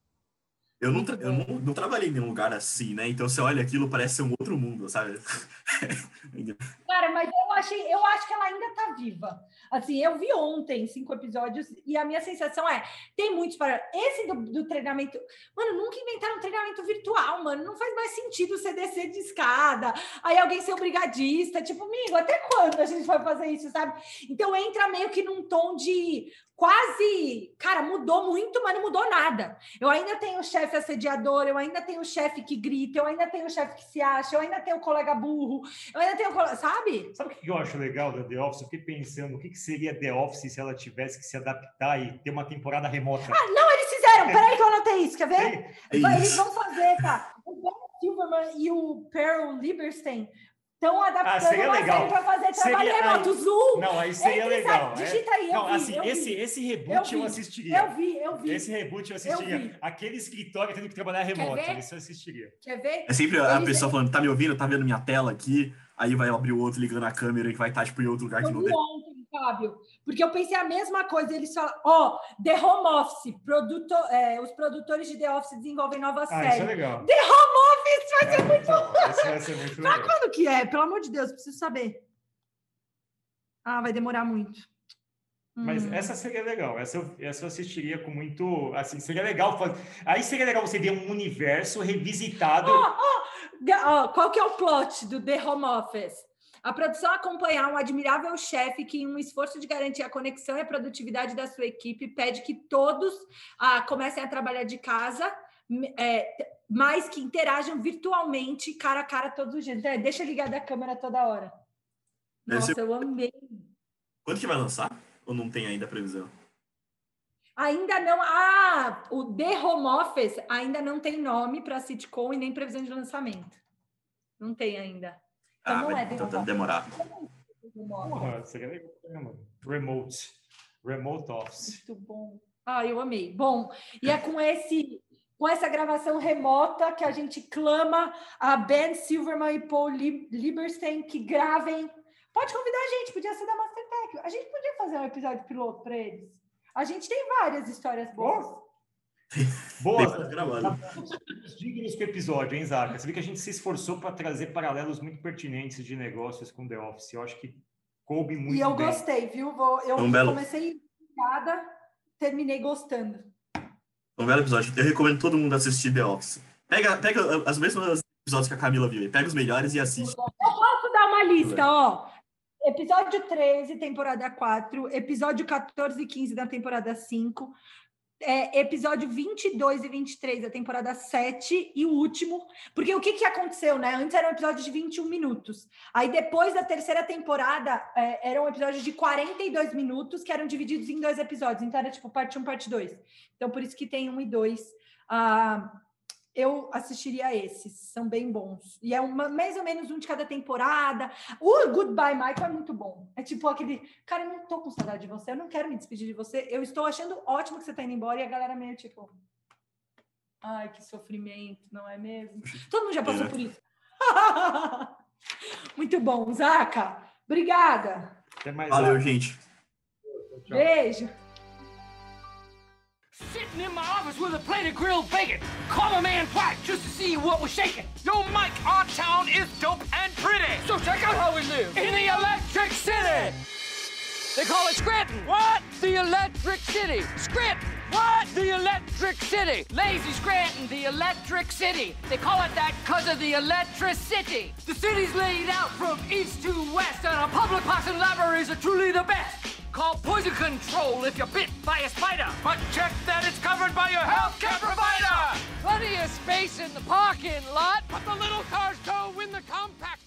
Eu, não, eu não, não, trabalhei em nenhum lugar assim, né? Então você olha aquilo, parece ser um outro mundo, sabe? [LAUGHS] Cara, mas eu achei, eu acho que ela ainda tá viva. Assim, eu vi ontem cinco episódios e a minha sensação é: tem muitos para. Esse do, do, treinamento. Mano, nunca inventaram um treinamento virtual, mano. Não faz mais sentido você descer de escada, aí alguém ser um brigadista. Tipo, amigo, até quando a gente vai fazer isso, sabe? Então entra meio que num tom de quase, cara, mudou muito, mas não mudou nada. Eu ainda tenho o chefe assediador, eu ainda tenho o chefe que grita, eu ainda tenho o chefe que se acha, eu ainda tenho o colega burro, eu ainda tenho, sabe? Sabe o que eu acho legal da The Office? Eu fiquei pensando o que, seria The Office se ela tivesse que se adaptar e ter uma temporada remota. Ah, não, eles fizeram. É. Peraí que eu anotei isso, quer ver? É eles vão fazer, tá? O Ben Silverman e o Pearl Lieberstein estão adaptando ah, seria legal. para fazer trabalho seria, remoto. Aí, Zoom. Não, aí seria legal. É? Digita aí, eu não, vi, assim, eu esse, vi. esse reboot eu, eu, assistiria. Eu vi, eu vi. Esse reboot eu assistiria. Eu Aquele escritório tendo que trabalhar remoto, isso eu assistiria. Quer ver? É sempre a pessoa falando, tá me ouvindo, tá vendo minha tela aqui, aí vai abrir o outro ligando a câmera e vai estar, tipo, em outro lugar eu de novo. Ontem, Fábio, porque eu pensei a mesma coisa. Eles falam, ó, oh, The Home Office, produto, é, os produtores de The Office desenvolvem nova ah, série. Isso é legal. The Home Office vai ser é, muito bom. Isso vai ser muito [LAUGHS] legal. Pra quando que é? Pelo amor de Deus, preciso saber. Ah, vai demorar muito. Mas hum. essa seria legal, essa eu, essa eu assistiria com muito. Assim, seria legal. Aí seria legal você ver um universo revisitado. Oh, oh, oh, qual que é o plot do The Home Office? A produção acompanhar um admirável chefe que, em um esforço de garantir a conexão e a produtividade da sua equipe, pede que todos ah, comecem a trabalhar de casa, é, mas que interajam virtualmente, cara a cara, todos os dias. É, deixa ligada a câmera toda hora. Nossa, eu amei. Quando que vai lançar? Ou não tem ainda previsão? Ainda não. Ah, o The Home Office ainda não tem nome para sitcom e nem previsão de lançamento. Não tem ainda. Então ah, não é então deve demorar. Porra, seria legal. Remote. Remote Office. Muito bom. Ah, eu amei. Bom, e é com esse com essa gravação remota que a gente clama a Ben Silverman e Paul Lieberstein que gravem Pode convidar a gente, podia ser da Mastertech. A gente podia fazer um episódio piloto para eles. A gente tem várias histórias boas. Boa, gravado. Dignos com o episódio, hein, Zaca? Você viu que a gente se esforçou para trazer paralelos muito pertinentes de negócios com The Office. Eu acho que coube muito. E eu bem. gostei, viu? Eu um comecei belo... terminei gostando. Um belo episódio. Eu recomendo todo mundo assistir The Office. Pega, pega as mesmas episódios que a Camila viu. Pega os melhores e assiste. Eu posso dar uma lista, ó. Episódio 13, temporada 4. Episódio 14 e 15 da temporada 5. É, episódio 22 e 23 da temporada 7 e o último, porque o que, que aconteceu, né? Antes era um episódio de 21 minutos, aí depois da terceira temporada é, era um episódio de 42 minutos que eram divididos em dois episódios, então era tipo parte 1, parte 2. Então por isso que tem um e dois. Ah, eu assistiria esses, são bem bons. E é uma, mais ou menos um de cada temporada. O Goodbye Michael é muito bom. É tipo aquele, cara, eu não tô com saudade de você, eu não quero me despedir de você. Eu estou achando ótimo que você tá indo embora e a galera meio tipo, ai, que sofrimento, não é mesmo? [LAUGHS] Todo mundo já passou é. por isso. [LAUGHS] muito bom, Zaca. Obrigada. Valeu, gente. Beijo. Sitting in my office with a plate of grilled bacon. Call a man twice just to see what was shaking. Yo, Mike, our town is dope and pretty. So check out how we live in the Electric City. They call it Scranton. What? The Electric City. Scranton. What? The Electric City. Lazy Scranton, the Electric City. They call it that because of the electricity. The city's laid out from east to west, and our public parks and libraries are truly the best. Call Poison Control if you're bit by a spider. But check that it's covered by your healthcare provider. Plenty of space in the parking lot, but the little cars go in the compact.